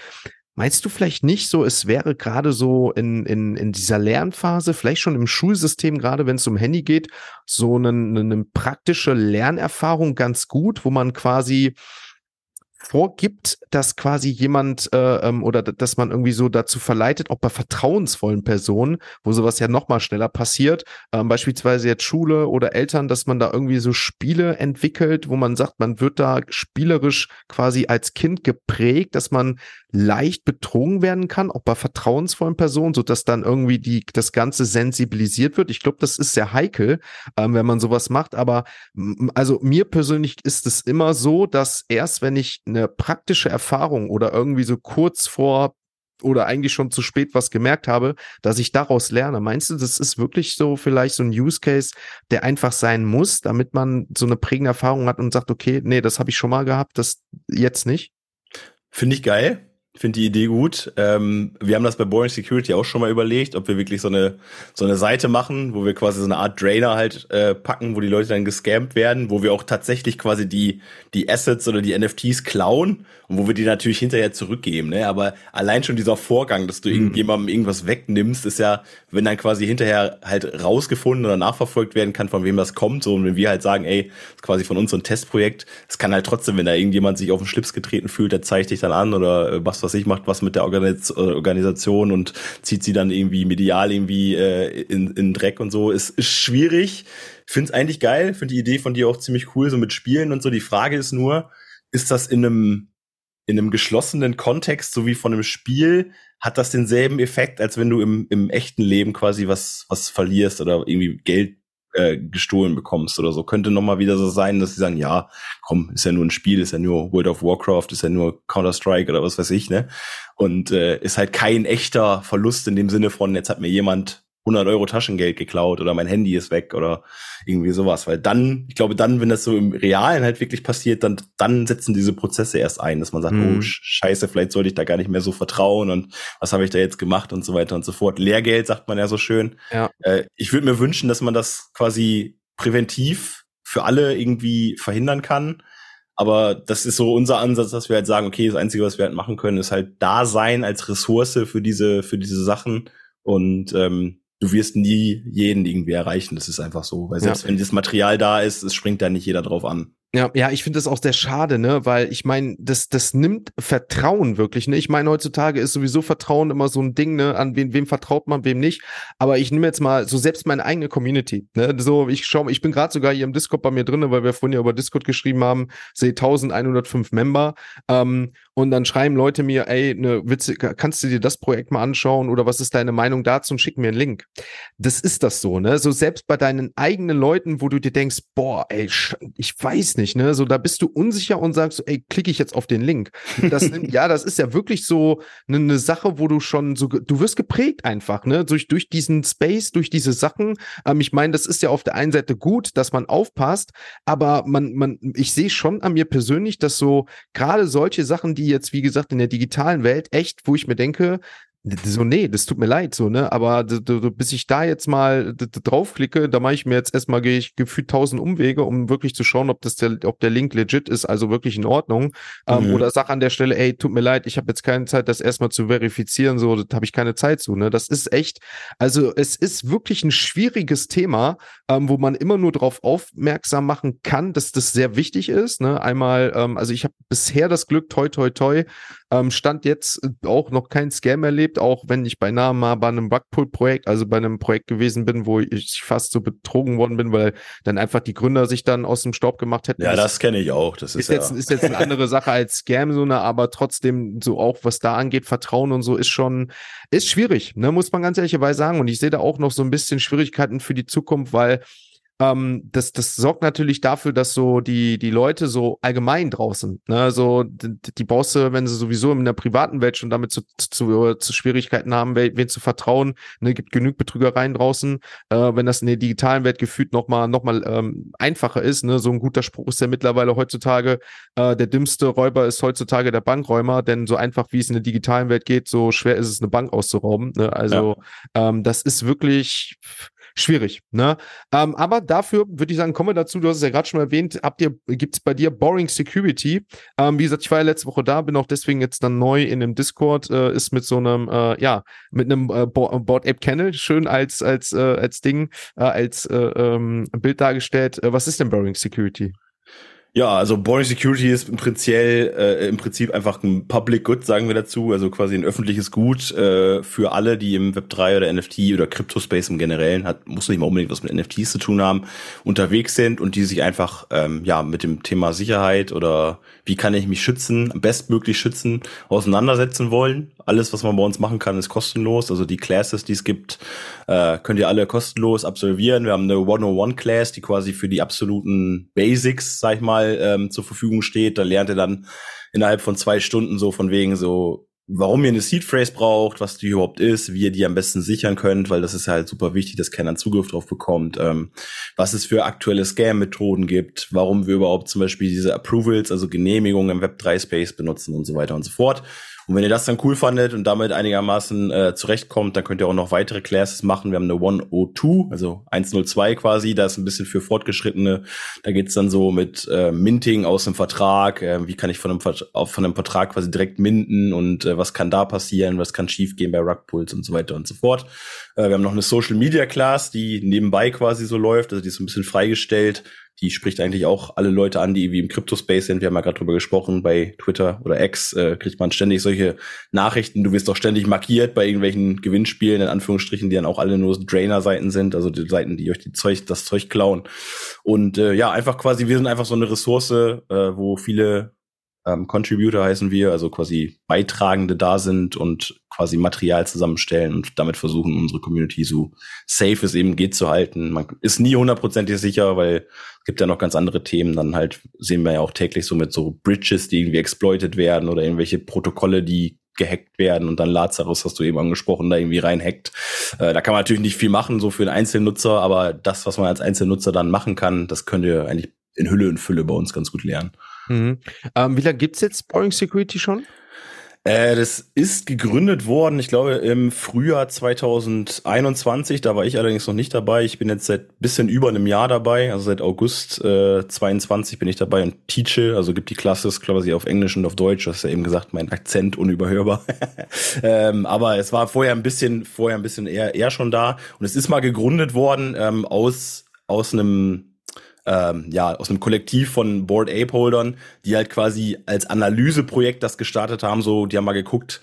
A: Meinst du vielleicht nicht so, es wäre gerade so in, in, in dieser Lernphase, vielleicht schon im Schulsystem, gerade wenn es um Handy geht, so eine, eine praktische Lernerfahrung ganz gut, wo man quasi vorgibt, dass quasi jemand äh, ähm, oder dass man irgendwie so dazu verleitet, auch bei vertrauensvollen Personen, wo sowas ja noch mal schneller passiert, ähm, beispielsweise jetzt Schule oder Eltern, dass man da irgendwie so Spiele entwickelt, wo man sagt, man wird da spielerisch quasi als Kind geprägt, dass man leicht betrogen werden kann, auch bei vertrauensvollen Personen, so dass dann irgendwie die das Ganze sensibilisiert wird. Ich glaube, das ist sehr heikel, ähm, wenn man sowas macht. Aber also mir persönlich ist es immer so, dass erst wenn ich eine praktische Erfahrung oder irgendwie so kurz vor oder eigentlich schon zu spät was gemerkt habe, dass ich daraus lerne. Meinst du, das ist wirklich so vielleicht so ein Use Case, der einfach sein muss, damit man so eine prägende Erfahrung hat und sagt, okay, nee, das habe ich schon mal gehabt, das jetzt nicht?
B: Finde ich geil finde die Idee gut. Ähm, wir haben das bei Boring Security auch schon mal überlegt, ob wir wirklich so eine so eine Seite machen, wo wir quasi so eine Art Drainer halt äh, packen, wo die Leute dann gescampt werden, wo wir auch tatsächlich quasi die die Assets oder die NFTs klauen und wo wir die natürlich hinterher zurückgeben. Ne? Aber allein schon dieser Vorgang, dass du mhm. irgendjemandem irgendwas wegnimmst, ist ja, wenn dann quasi hinterher halt rausgefunden oder nachverfolgt werden kann, von wem das kommt. So und wenn wir halt sagen, ey, das ist quasi von uns so ein Testprojekt, es kann halt trotzdem, wenn da irgendjemand sich auf den Schlips getreten fühlt, der zeigt dich dann an oder äh, was was ich, macht was mit der Organis äh, Organisation und zieht sie dann irgendwie medial irgendwie äh, in, in Dreck und so. Ist, ist schwierig. Finde es eigentlich geil, finde die Idee von dir auch ziemlich cool, so mit Spielen und so. Die Frage ist nur, ist das in einem in einem geschlossenen Kontext, so wie von einem Spiel, hat das denselben Effekt, als wenn du im, im echten Leben quasi was, was verlierst oder irgendwie Geld äh, gestohlen bekommst oder so. Könnte noch mal wieder so sein, dass sie sagen, ja, komm, ist ja nur ein Spiel, ist ja nur World of Warcraft, ist ja nur Counter-Strike oder was weiß ich, ne? Und äh, ist halt kein echter Verlust in dem Sinne von, jetzt hat mir jemand 100 Euro Taschengeld geklaut oder mein Handy ist weg oder irgendwie sowas. Weil dann, ich glaube, dann, wenn das so im Realen halt wirklich passiert, dann, dann setzen diese Prozesse erst ein, dass man sagt, mhm. oh Scheiße, vielleicht sollte ich da gar nicht mehr so vertrauen und was habe ich da jetzt gemacht und so weiter und so fort. Lehrgeld sagt man ja so schön. Ja. Äh, ich würde mir wünschen, dass man das quasi präventiv für alle irgendwie verhindern kann. Aber das ist so unser Ansatz, dass wir halt sagen, okay, das Einzige, was wir halt machen können, ist halt da sein als Ressource für diese, für diese Sachen. Und ähm, du wirst nie jeden irgendwie erreichen. Das ist einfach so. Weil selbst ja. wenn das Material da ist, es springt da nicht jeder drauf an.
A: Ja, ja, ich finde das auch sehr schade, ne, weil ich meine, das, das nimmt Vertrauen wirklich, ne. Ich meine, heutzutage ist sowieso Vertrauen immer so ein Ding, ne, an wen, wem vertraut man, wem nicht. Aber ich nehme jetzt mal so selbst meine eigene Community, ne. So, ich schau, ich bin gerade sogar hier im Discord bei mir drinne, weil wir vorhin ja über Discord geschrieben haben, sehe 1105 Member. Ähm, und dann schreiben Leute mir, ey, ne, Witze, kannst du dir das Projekt mal anschauen oder was ist deine Meinung dazu und schick mir einen Link. Das ist das so, ne? So selbst bei deinen eigenen Leuten, wo du dir denkst, boah, ey, ich weiß nicht, ne? So, da bist du unsicher und sagst, ey, klicke ich jetzt auf den Link. Das, ja, das ist ja wirklich so eine, eine Sache, wo du schon so, du wirst geprägt einfach, ne? Durch, durch diesen Space, durch diese Sachen. Ähm, ich meine, das ist ja auf der einen Seite gut, dass man aufpasst, aber man, man, ich sehe schon an mir persönlich, dass so gerade solche Sachen, die jetzt, wie gesagt, in der digitalen Welt echt, wo ich mir denke, so, nee, das tut mir leid, so, ne? Aber bis ich da jetzt mal draufklicke, da mache ich mir jetzt erstmal gehe ich gefühlt tausend Umwege, um wirklich zu schauen, ob das der, ob der Link legit ist, also wirklich in Ordnung. Ähm, mhm. oder sag an der Stelle, ey, tut mir leid, ich habe jetzt keine Zeit, das erstmal zu verifizieren, so, das habe ich keine Zeit zu, ne? Das ist echt, also es ist wirklich ein schwieriges Thema, ähm, wo man immer nur darauf aufmerksam machen kann, dass das sehr wichtig ist. Ne? Einmal, ähm, also ich habe bisher das Glück, toi toi toi, Ähm, stand jetzt auch noch kein Scam erlebt, auch wenn ich beinahe mal bei einem Rugpull-Projekt, also bei einem Projekt gewesen bin, wo ich fast so betrogen worden bin, weil dann einfach die Gründer sich dann aus dem Staub gemacht hätten.
B: Ja, das kenne ich auch. Das ist,
A: ist jetzt,
B: ja.
A: ist jetzt eine andere Sache als Scam, so eine, aber trotzdem so auch, was da angeht, Vertrauen und so ist schon, ist schwierig, ne, muss man ganz ehrlicherweise sagen. Und ich sehe da auch noch so ein bisschen Schwierigkeiten für die Zukunft, weil ähm, das, das sorgt natürlich dafür, dass so die, die Leute so allgemein draußen, ne, so die, die du, wenn sie sowieso in der privaten Welt schon damit zu, zu, zu Schwierigkeiten haben, wen, wen zu vertrauen, ne, gibt genug Betrügereien draußen, äh, wenn das in der digitalen Welt gefühlt nochmal noch mal, ähm, einfacher ist, ne, so ein guter Spruch ist ja mittlerweile heutzutage, äh, der dümmste Räuber ist heutzutage der Bankräumer, denn so einfach wie es in der digitalen Welt geht, so schwer ist es, eine Bank auszurauben, ne, also ja. ähm, das ist wirklich schwierig. Ne? Ähm, aber dafür würde ich sagen, kommen wir dazu. Du hast es ja gerade schon erwähnt. Habt ihr, gibt es bei dir Boring Security? Ähm, wie gesagt, ich war ja letzte Woche da, bin auch deswegen jetzt dann neu in dem Discord. Äh, ist mit so einem, äh, ja, mit einem äh, Board Ape Kennel schön als als äh, als Ding, äh, als äh, ähm, Bild dargestellt. Äh, was ist denn Boring Security?
B: Ja, also Boring Security ist im Prinzip, äh, im Prinzip einfach ein Public Good, sagen wir dazu, also quasi ein öffentliches Gut äh, für alle, die im Web3 oder NFT oder Crypto-Space im Generellen, hat, muss nicht mal unbedingt was mit NFTs zu tun haben, unterwegs sind und die sich einfach ähm, ja mit dem Thema Sicherheit oder wie kann ich mich schützen, bestmöglich schützen, auseinandersetzen wollen. Alles, was man bei uns machen kann, ist kostenlos. Also die Classes, die es gibt, äh, könnt ihr alle kostenlos absolvieren. Wir haben eine 101-Class, die quasi für die absoluten Basics, sag ich mal, ähm, zur Verfügung steht. Da lernt ihr dann innerhalb von zwei Stunden so von wegen so warum ihr eine Seed Phrase braucht, was die überhaupt ist, wie ihr die am besten sichern könnt, weil das ist halt super wichtig, dass keiner Zugriff drauf bekommt, ähm, was es für aktuelle Scam-Methoden gibt, warum wir überhaupt zum Beispiel diese Approvals, also Genehmigungen im Web3-Space benutzen und so weiter und so fort. Und wenn ihr das dann cool fandet und damit einigermaßen äh, zurechtkommt, dann könnt ihr auch noch weitere Classes machen. Wir haben eine 102, also 102 quasi, da ist ein bisschen für Fortgeschrittene. Da geht's dann so mit äh, Minting aus dem Vertrag. Äh, wie kann ich von einem, von einem Vertrag quasi direkt minten und äh, was kann da passieren, was kann schiefgehen bei Rugpulls und so weiter und so fort. Äh, wir haben noch eine Social Media Class, die nebenbei quasi so läuft, also die ist ein bisschen freigestellt die spricht eigentlich auch alle Leute an, die wie im Crypto-Space sind. Wir haben ja gerade drüber gesprochen, bei Twitter oder X äh, kriegt man ständig solche Nachrichten. Du wirst doch ständig markiert bei irgendwelchen Gewinnspielen, in Anführungsstrichen, die dann auch alle nur Drainer-Seiten sind, also die Seiten, die euch die Zeug, das Zeug klauen. Und äh, ja, einfach quasi, wir sind einfach so eine Ressource, äh, wo viele ähm, Contributor heißen wir, also quasi Beitragende da sind und quasi Material zusammenstellen und damit versuchen, unsere Community so safe es eben geht zu halten. Man ist nie hundertprozentig sicher, weil es gibt ja noch ganz andere Themen. Dann halt sehen wir ja auch täglich so mit so Bridges, die irgendwie exploited werden oder irgendwelche Protokolle, die gehackt werden und dann Lazarus, hast du eben angesprochen, da irgendwie reinhackt. Äh, da kann man natürlich nicht viel machen, so für einen Einzelnutzer, aber das, was man als Einzelnutzer dann machen kann, das könnt ihr eigentlich in Hülle und Fülle bei uns ganz gut lernen.
A: Mhm. Ähm, wie lange gibt's jetzt Boring Security schon?
B: Äh, das ist gegründet worden, ich glaube, im Frühjahr 2021. Da war ich allerdings noch nicht dabei. Ich bin jetzt seit bisschen über einem Jahr dabei, also seit August äh, 22 bin ich dabei und teache, also gibt die Classes quasi auf Englisch und auf Deutsch. Du hast ja eben gesagt, mein Akzent unüberhörbar. ähm, aber es war vorher ein bisschen, vorher ein bisschen eher, eher schon da. Und es ist mal gegründet worden ähm, aus aus einem ähm, ja, aus einem Kollektiv von Board Ape-Holdern, die halt quasi als Analyseprojekt das gestartet haben, so, die haben mal geguckt,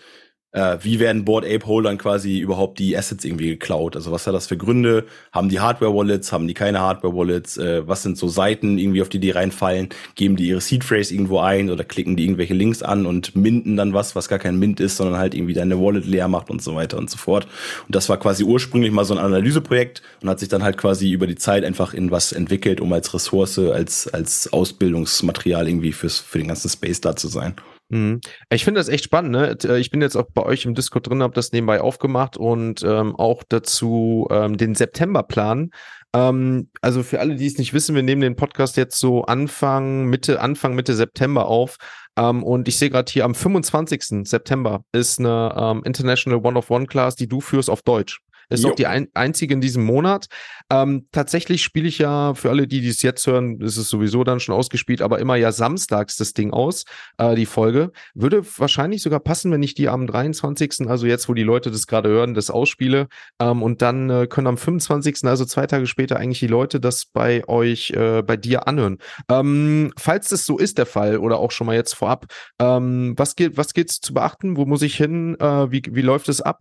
B: äh, wie werden Board Ape Holdern quasi überhaupt die Assets irgendwie geklaut? Also was hat das für Gründe? Haben die Hardware Wallets? Haben die keine Hardware Wallets? Äh, was sind so Seiten irgendwie, auf die die reinfallen? Geben die ihre Seed Phrase irgendwo ein oder klicken die irgendwelche Links an und minden dann was, was gar kein Mint ist, sondern halt irgendwie deine Wallet leer macht und so weiter und so fort. Und das war quasi ursprünglich mal so ein Analyseprojekt und hat sich dann halt quasi über die Zeit einfach in was entwickelt, um als Ressource, als, als Ausbildungsmaterial irgendwie fürs, für den ganzen Space da zu sein.
A: Mhm. Ich finde das echt spannend. Ne? Äh, ich bin jetzt auch bei euch im Discord drin, habe das nebenbei aufgemacht und ähm, auch dazu ähm, den Septemberplan. Ähm, also für alle, die es nicht wissen, wir nehmen den Podcast jetzt so Anfang, Mitte, Anfang, Mitte September auf. Ähm, und ich sehe gerade hier am 25. September ist eine ähm, International One-of-One-Class, die du führst auf Deutsch. Ist jo. auch die ein, einzige in diesem Monat. Ähm, tatsächlich spiele ich ja, für alle, die dies jetzt hören, ist es sowieso dann schon ausgespielt, aber immer ja samstags das Ding aus, äh, die Folge. Würde wahrscheinlich sogar passen, wenn ich die am 23., also jetzt, wo die Leute das gerade hören, das ausspiele. Ähm, und dann äh, können am 25., also zwei Tage später, eigentlich die Leute das bei euch, äh, bei dir anhören. Ähm, falls das so ist, der Fall, oder auch schon mal jetzt vorab, ähm, was geht, was geht's zu beachten? Wo muss ich hin? Äh, wie, wie läuft es ab?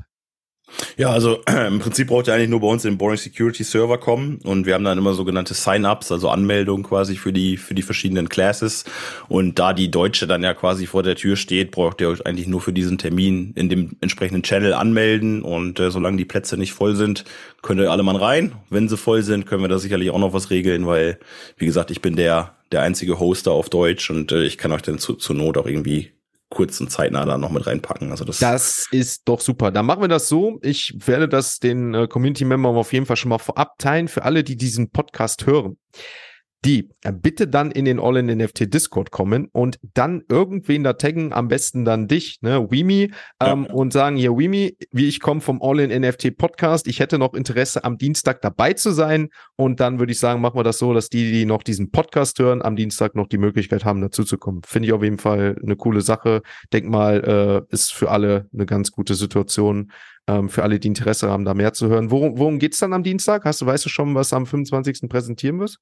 B: Ja, also im Prinzip braucht ihr eigentlich nur bei uns in den Boring Security Server kommen und wir haben dann immer sogenannte Sign-ups, also Anmeldungen quasi für die für die verschiedenen Classes und da die Deutsche dann ja quasi vor der Tür steht, braucht ihr euch eigentlich nur für diesen Termin in dem entsprechenden Channel anmelden und äh, solange die Plätze nicht voll sind, könnt ihr alle mal rein. Wenn sie voll sind, können wir da sicherlich auch noch was regeln, weil wie gesagt, ich bin der der einzige Hoster auf Deutsch und äh, ich kann euch dann zu, zur Not auch irgendwie kurz und zeitnah da noch mit reinpacken. Also das,
A: das ist doch super. Dann machen wir das so. Ich werde das den äh, Community-Membern auf jeden Fall schon mal vorab teilen für alle, die diesen Podcast hören die äh, bitte dann in den All-in-NFT Discord kommen und dann irgendwen da taggen, am besten dann dich, ne, Wimi, ähm, ja. und sagen, hier, Wimi, wie ich komme vom All-in-NFT Podcast, ich hätte noch Interesse, am Dienstag dabei zu sein und dann würde ich sagen, machen wir das so, dass die, die noch diesen Podcast hören, am Dienstag noch die Möglichkeit haben, dazu zu kommen. Finde ich auf jeden Fall eine coole Sache. Denk mal, äh, ist für alle eine ganz gute Situation, ähm, für alle, die Interesse haben, da mehr zu hören. Worum, worum geht's dann am Dienstag? Hast du, weißt du schon, was am 25. präsentieren wirst?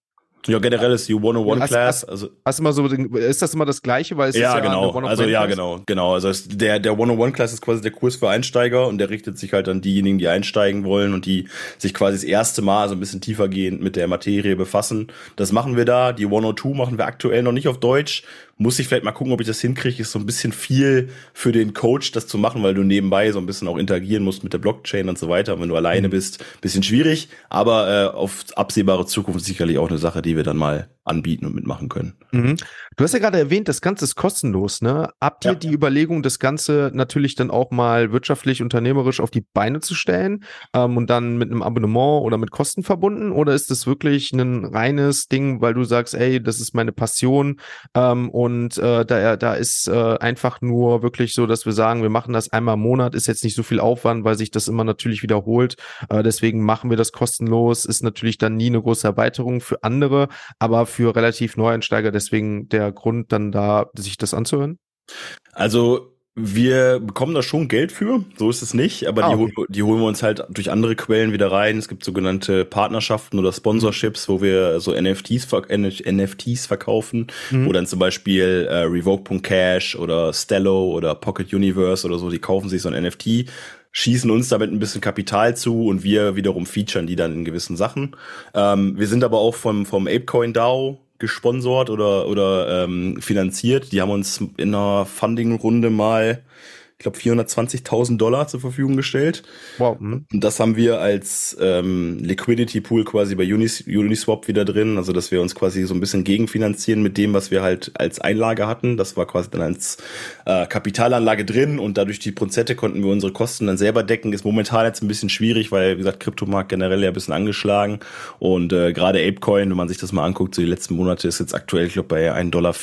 B: Ja, generell ist die 101 Class.
A: Also, hast immer so, ist das immer das Gleiche? Weil es
B: ja, ist ja genau. Also ja, genau, genau. Also der der 101 Class ist quasi der Kurs für Einsteiger und der richtet sich halt an diejenigen, die einsteigen wollen und die sich quasi das erste Mal so ein bisschen tiefergehend mit der Materie befassen. Das machen wir da. Die 102 machen wir aktuell noch nicht auf Deutsch, muss ich vielleicht mal gucken, ob ich das hinkriege. Ist so ein bisschen viel für den Coach, das zu machen, weil du nebenbei so ein bisschen auch interagieren musst mit der Blockchain und so weiter. Und wenn du alleine mhm. bist, bisschen schwierig, aber äh, auf absehbare Zukunft sicherlich auch eine Sache, die wir dann mal anbieten und mitmachen können.
A: Mhm. Du hast ja gerade erwähnt, das Ganze ist kostenlos, ne? Habt ihr ja. die Überlegung, das Ganze natürlich dann auch mal wirtschaftlich, unternehmerisch auf die Beine zu stellen ähm, und dann mit einem Abonnement oder mit Kosten verbunden? Oder ist das wirklich ein reines Ding, weil du sagst, ey, das ist meine Passion ähm, und äh, da, da ist äh, einfach nur wirklich so, dass wir sagen, wir machen das einmal im Monat, ist jetzt nicht so viel Aufwand, weil sich das immer natürlich wiederholt. Äh, deswegen machen wir das kostenlos, ist natürlich dann nie eine große Erweiterung für andere, aber für relativ Neueinsteiger deswegen der Grund, dann da sich das anzuhören?
B: Also wir bekommen da schon Geld für, so ist es nicht, aber ah, okay. die, die, holen wir uns halt durch andere Quellen wieder rein. Es gibt sogenannte Partnerschaften oder Sponsorships, wo wir so NFTs, NFTs verkaufen, mhm. wo dann zum Beispiel äh, Revoke.cash oder Stello oder Pocket Universe oder so, die kaufen sich so ein NFT, schießen uns damit ein bisschen Kapital zu und wir wiederum featuren die dann in gewissen Sachen. Ähm, wir sind aber auch vom, vom Apecoin DAO gesponsort oder, oder ähm, finanziert. Die haben uns in einer Funding-Runde mal ich glaube, 420.000 Dollar zur Verfügung gestellt. Wow. Mhm. Und das haben wir als ähm, Liquidity Pool quasi bei Unis, Uniswap wieder drin. Also, dass wir uns quasi so ein bisschen gegenfinanzieren mit dem, was wir halt als Einlage hatten. Das war quasi dann als äh, Kapitalanlage drin und dadurch die Prozente konnten wir unsere Kosten dann selber decken. Ist momentan jetzt ein bisschen schwierig, weil, wie gesagt, Kryptomarkt generell ja ein bisschen angeschlagen. Und äh, gerade Apecoin, wenn man sich das mal anguckt, so die letzten Monate ist jetzt aktuell, ich glaube, bei 1,40 Dollar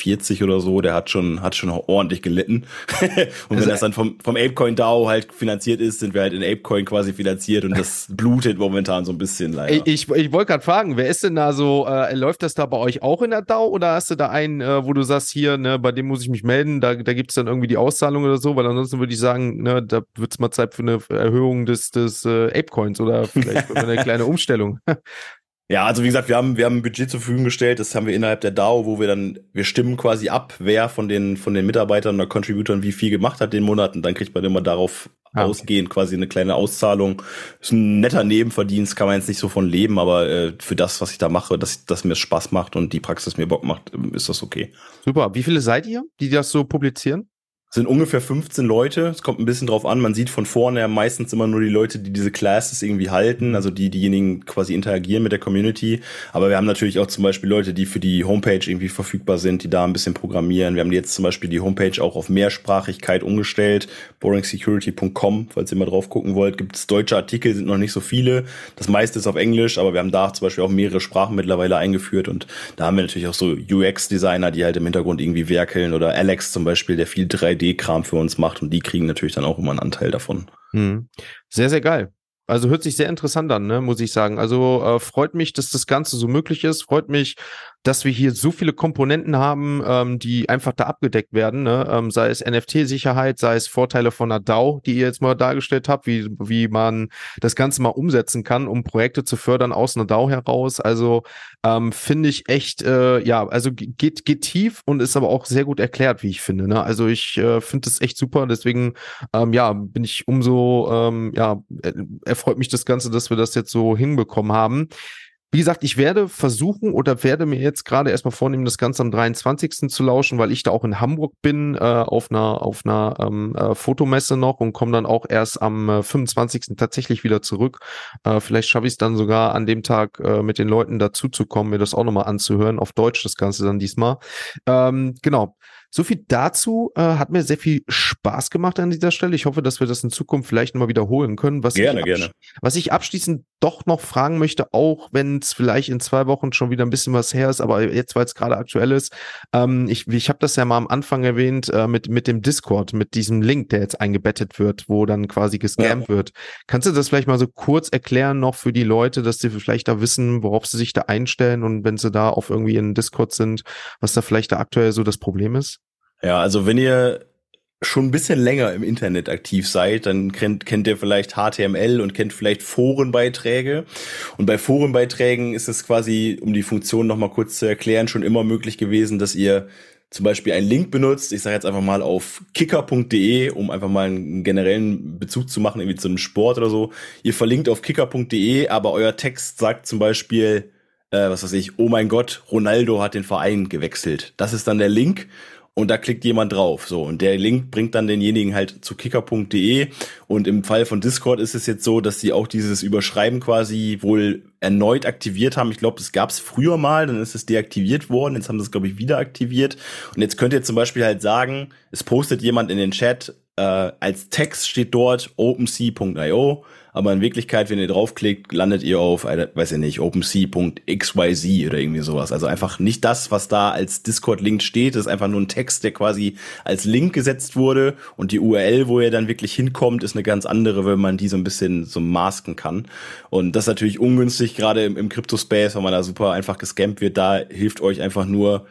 B: oder so. Der hat schon, hat schon ordentlich gelitten. und also, wenn das dann vom, vom Apecoin DAO halt finanziert ist, sind wir halt in Apecoin quasi finanziert und das blutet momentan so ein bisschen leider.
A: Ich, ich, ich wollte gerade fragen, wer ist denn da so, äh, läuft das da bei euch auch in der DAO oder hast du da einen, äh, wo du sagst, hier, ne, bei dem muss ich mich melden, da, da gibt es dann irgendwie die Auszahlung oder so, weil ansonsten würde ich sagen, ne, da wird es mal Zeit für eine Erhöhung des, des äh, Apecoins oder vielleicht eine kleine Umstellung.
B: Ja, also wie gesagt, wir haben, wir haben ein Budget zur Verfügung gestellt, das haben wir innerhalb der DAO, wo wir dann, wir stimmen quasi ab, wer von den, von den Mitarbeitern oder Contributern wie viel gemacht hat den Monat und dann kriegt man immer darauf ah. ausgehend quasi eine kleine Auszahlung. Ist ein netter Nebenverdienst, kann man jetzt nicht so von leben, aber äh, für das, was ich da mache, dass, dass mir Spaß macht und die Praxis mir Bock macht, ist das okay.
A: Super. Wie viele seid ihr, die das so publizieren?
B: Sind ungefähr 15 Leute. Es kommt ein bisschen drauf an. Man sieht von vorne ja meistens immer nur die Leute, die diese Classes irgendwie halten, also die diejenigen quasi interagieren mit der Community. Aber wir haben natürlich auch zum Beispiel Leute, die für die Homepage irgendwie verfügbar sind, die da ein bisschen programmieren. Wir haben jetzt zum Beispiel die Homepage auch auf Mehrsprachigkeit umgestellt. boringsecurity.com, falls ihr mal drauf gucken wollt, gibt es deutsche Artikel, sind noch nicht so viele. Das meiste ist auf Englisch, aber wir haben da zum Beispiel auch mehrere Sprachen mittlerweile eingeführt und da haben wir natürlich auch so UX-Designer, die halt im Hintergrund irgendwie werkeln oder Alex zum Beispiel, der viel 3D 3D-Kram für uns macht und die kriegen natürlich dann auch immer einen Anteil davon.
A: Hm. Sehr, sehr geil. Also hört sich sehr interessant an, ne, muss ich sagen. Also äh, freut mich, dass das Ganze so möglich ist. Freut mich, dass wir hier so viele Komponenten haben, ähm, die einfach da abgedeckt werden, ne? ähm, sei es NFT-Sicherheit, sei es Vorteile von einer DAO, die ihr jetzt mal dargestellt habt, wie, wie man das Ganze mal umsetzen kann, um Projekte zu fördern aus einer DAO heraus. Also ähm, finde ich echt, äh, ja, also geht, geht tief und ist aber auch sehr gut erklärt, wie ich finde. Ne? Also ich äh, finde das echt super, deswegen ähm, ja, bin ich umso, ähm, ja, erfreut mich das Ganze, dass wir das jetzt so hinbekommen haben. Wie gesagt, ich werde versuchen oder werde mir jetzt gerade erstmal vornehmen, das Ganze am 23. zu lauschen, weil ich da auch in Hamburg bin, äh, auf einer, auf einer ähm, äh, Fotomesse noch und komme dann auch erst am äh, 25. tatsächlich wieder zurück. Äh, vielleicht schaffe ich es dann sogar an dem Tag äh, mit den Leuten dazu zu kommen, mir das auch nochmal anzuhören, auf Deutsch das Ganze dann diesmal. Ähm, genau. So viel dazu äh, hat mir sehr viel Spaß gemacht an dieser Stelle. Ich hoffe, dass wir das in Zukunft vielleicht nochmal wiederholen können. Was
B: gerne, gerne.
A: Was ich abschließend doch noch fragen möchte, auch wenn es vielleicht in zwei Wochen schon wieder ein bisschen was her ist, aber jetzt, weil es gerade aktuell ist, ähm, ich, ich habe das ja mal am Anfang erwähnt äh, mit, mit dem Discord, mit diesem Link, der jetzt eingebettet wird, wo dann quasi gescampt ja. wird. Kannst du das vielleicht mal so kurz erklären noch für die Leute, dass sie vielleicht da wissen, worauf sie sich da einstellen und wenn sie da auf irgendwie in Discord sind, was da vielleicht da aktuell so das Problem ist?
B: Ja, also wenn ihr schon ein bisschen länger im Internet aktiv seid, dann kennt, kennt ihr vielleicht HTML und kennt vielleicht Forenbeiträge. Und bei Forenbeiträgen ist es quasi, um die Funktion nochmal kurz zu erklären, schon immer möglich gewesen, dass ihr zum Beispiel einen Link benutzt, ich sage jetzt einfach mal auf kicker.de, um einfach mal einen generellen Bezug zu machen, irgendwie zu einem Sport oder so. Ihr verlinkt auf kicker.de, aber euer Text sagt zum Beispiel, äh, was weiß ich, oh mein Gott, Ronaldo hat den Verein gewechselt. Das ist dann der Link und da klickt jemand drauf. So, und der Link bringt dann denjenigen halt zu kicker.de. Und im Fall von Discord ist es jetzt so, dass sie auch dieses Überschreiben quasi wohl erneut aktiviert haben. Ich glaube, das gab es früher mal, dann ist es deaktiviert worden. Jetzt haben sie es, glaube ich, wieder aktiviert. Und jetzt könnt ihr zum Beispiel halt sagen, es postet jemand in den Chat, äh, als Text steht dort OpenSea.io aber in Wirklichkeit, wenn ihr draufklickt, landet ihr auf, weiß ich nicht, OpenSea.xyz oder irgendwie sowas. Also einfach nicht das, was da als Discord-Link steht, das ist einfach nur ein Text, der quasi als Link gesetzt wurde und die URL, wo ihr dann wirklich hinkommt, ist eine ganz andere, wenn man die so ein bisschen so masken kann. Und das ist natürlich ungünstig, gerade im, im Crypto-Space, wenn man da super einfach gescampt wird, da hilft euch einfach nur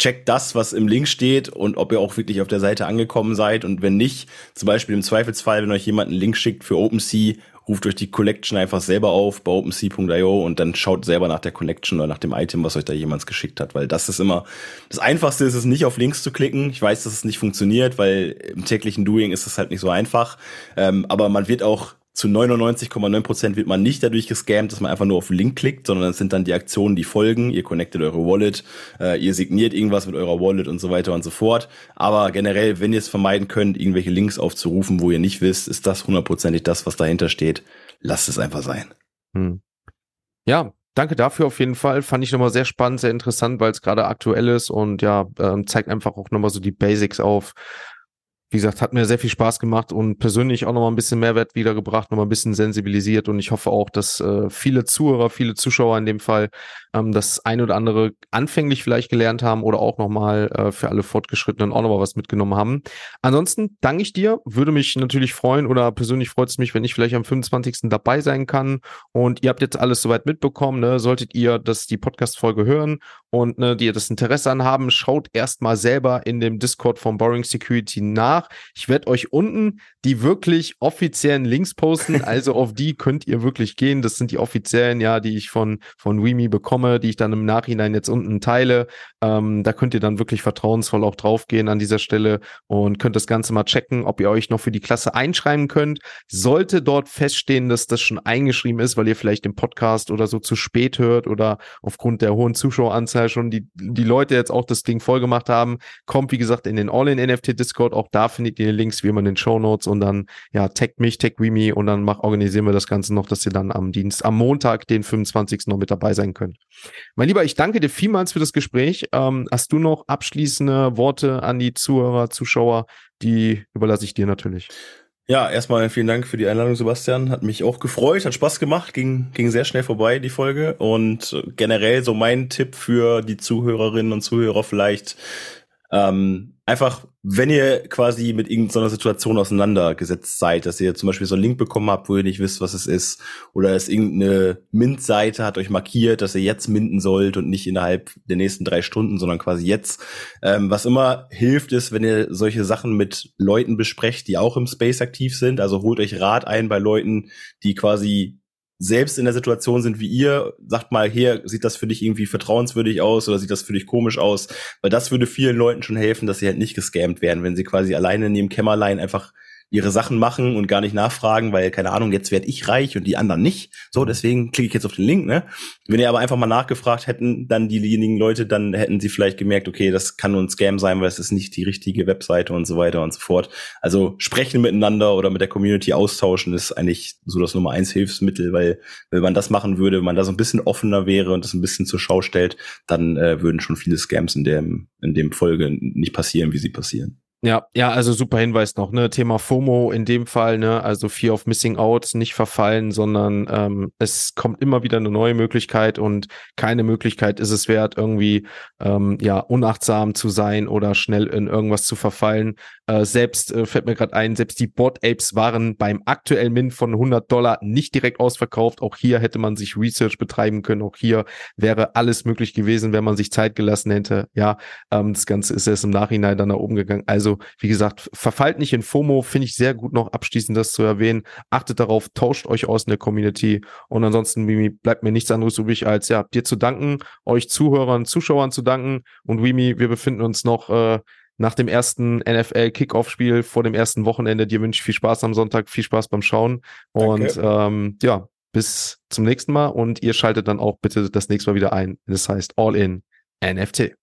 B: checkt das, was im Link steht und ob ihr auch wirklich auf der Seite angekommen seid. Und wenn nicht, zum Beispiel im Zweifelsfall, wenn euch jemand einen Link schickt für OpenSea, ruft euch die Collection einfach selber auf bei OpenSea.io und dann schaut selber nach der Collection oder nach dem Item, was euch da jemand geschickt hat, weil das ist immer, das einfachste ist es nicht auf Links zu klicken. Ich weiß, dass es nicht funktioniert, weil im täglichen Doing ist es halt nicht so einfach. Ähm, aber man wird auch zu 99,9 Prozent wird man nicht dadurch gescammt, dass man einfach nur auf den Link klickt, sondern es sind dann die Aktionen, die folgen. Ihr connectet eure Wallet, äh, ihr signiert irgendwas mit eurer Wallet und so weiter und so fort. Aber generell, wenn ihr es vermeiden könnt, irgendwelche Links aufzurufen, wo ihr nicht wisst, ist das hundertprozentig das, was dahinter steht. Lasst es einfach sein. Hm.
A: Ja, Danke dafür auf jeden Fall. Fand ich nochmal sehr spannend, sehr interessant, weil es gerade aktuell ist und ja, ähm, zeigt einfach auch nochmal so die Basics auf, wie gesagt, hat mir sehr viel Spaß gemacht und persönlich auch noch mal ein bisschen Mehrwert wiedergebracht, noch mal ein bisschen sensibilisiert und ich hoffe auch, dass äh, viele Zuhörer, viele Zuschauer in dem Fall ähm, das ein oder andere anfänglich vielleicht gelernt haben oder auch noch mal äh, für alle Fortgeschrittenen auch noch mal was mitgenommen haben. Ansonsten danke ich dir, würde mich natürlich freuen oder persönlich freut es mich, wenn ich vielleicht am 25. dabei sein kann und ihr habt jetzt alles soweit mitbekommen, ne? solltet ihr das die Podcast-Folge hören und ne, die das Interesse an haben, schaut erstmal selber in dem Discord von Boring Security nach. Ich werde euch unten die wirklich offiziellen Links posten, also auf die könnt ihr wirklich gehen. Das sind die offiziellen, ja, die ich von von Wemi bekomme, die ich dann im Nachhinein jetzt unten teile. Ähm, da könnt ihr dann wirklich vertrauensvoll auch draufgehen an dieser Stelle und könnt das Ganze mal checken, ob ihr euch noch für die Klasse einschreiben könnt. Sollte dort feststehen, dass das schon eingeschrieben ist, weil ihr vielleicht den Podcast oder so zu spät hört oder aufgrund der hohen Zuschaueranzahl schon die, die Leute jetzt auch das Ding voll gemacht haben, kommt wie gesagt in den All-in-NFT-Discord. Auch da findet ihr Links wie immer in den Show Notes und dann ja tag mich, tag Wimi und dann mach, organisieren wir das Ganze noch, dass ihr dann am Dienst, am Montag, den 25. noch mit dabei sein könnt. Mein Lieber, ich danke dir vielmals für das Gespräch. Ähm, hast du noch abschließende Worte an die Zuhörer, Zuschauer? Die überlasse ich dir natürlich.
B: Ja, erstmal vielen Dank für die Einladung, Sebastian. Hat mich auch gefreut, hat Spaß gemacht, ging, ging sehr schnell vorbei, die Folge. Und generell so mein Tipp für die Zuhörerinnen und Zuhörer vielleicht, Ähm, einfach, wenn ihr quasi mit irgendeiner Situation auseinandergesetzt seid, dass ihr zum Beispiel so einen Link bekommen habt, wo ihr nicht wisst, was es ist, oder es irgendeine Mint-Seite hat euch markiert, dass ihr jetzt minden sollt und nicht innerhalb der nächsten drei Stunden, sondern quasi jetzt. Ähm, was immer hilft, ist, wenn ihr solche Sachen mit Leuten besprecht, die auch im Space aktiv sind. Also holt euch Rat ein bei Leuten, die quasi selbst in der Situation sind wie ihr, sagt mal, hier sieht das für dich irgendwie vertrauenswürdig aus oder sieht das für dich komisch aus, weil das würde vielen Leuten schon helfen, dass sie halt nicht gescammt werden, wenn sie quasi alleine in ihrem Kämmerlein einfach ihre Sachen machen und gar nicht nachfragen, weil, keine Ahnung, jetzt werde ich reich und die anderen nicht. So, deswegen klicke ich jetzt auf den Link, ne? Wenn ihr aber einfach mal nachgefragt hätten, dann diejenigen Leute, dann hätten sie vielleicht gemerkt, okay, das kann nur ein Scam sein, weil es ist nicht die richtige Webseite und so weiter und so fort. Also sprechen miteinander oder mit der Community austauschen ist eigentlich so das Nummer eins Hilfsmittel, weil wenn man das machen würde, wenn man da so ein bisschen offener wäre und das ein bisschen zur Schau stellt, dann äh, würden schon viele Scams in dem, in dem Folge nicht passieren, wie sie passieren.
A: Ja, ja, also super Hinweis noch, ne? Thema FOMO in dem Fall, ne? Also Fear of Missing Out, nicht verfallen, sondern ähm, es kommt immer wieder eine neue Möglichkeit und keine Möglichkeit ist es wert, irgendwie ähm, ja unachtsam zu sein oder schnell in irgendwas zu verfallen. Äh, selbst äh, fällt mir gerade ein, selbst die Bot Apes waren beim aktuellen Min von 100 Dollar nicht direkt ausverkauft. Auch hier hätte man sich Research betreiben können. Auch hier wäre alles möglich gewesen, wenn man sich Zeit gelassen hätte. Ja, ähm, das Ganze ist erst im Nachhinein dann nach oben gegangen. Also also, wie gesagt, verfallt nicht in FOMO, finde ich sehr gut noch abschließend das zu erwähnen. Achtet darauf, tauscht euch aus in der Community. Und ansonsten, Mimi, bleibt mir nichts anderes übrig, als ja, dir zu danken, euch Zuhörern, Zuschauern zu danken. Und Wimi, wir befinden uns noch äh, nach dem ersten NFL-Kickoff-Spiel vor dem ersten Wochenende. Dir wünsche ich viel Spaß am Sonntag, viel Spaß beim Schauen. Und ähm, ja, bis zum nächsten Mal und ihr schaltet dann auch bitte das nächste Mal wieder ein. Das heißt All in NFT.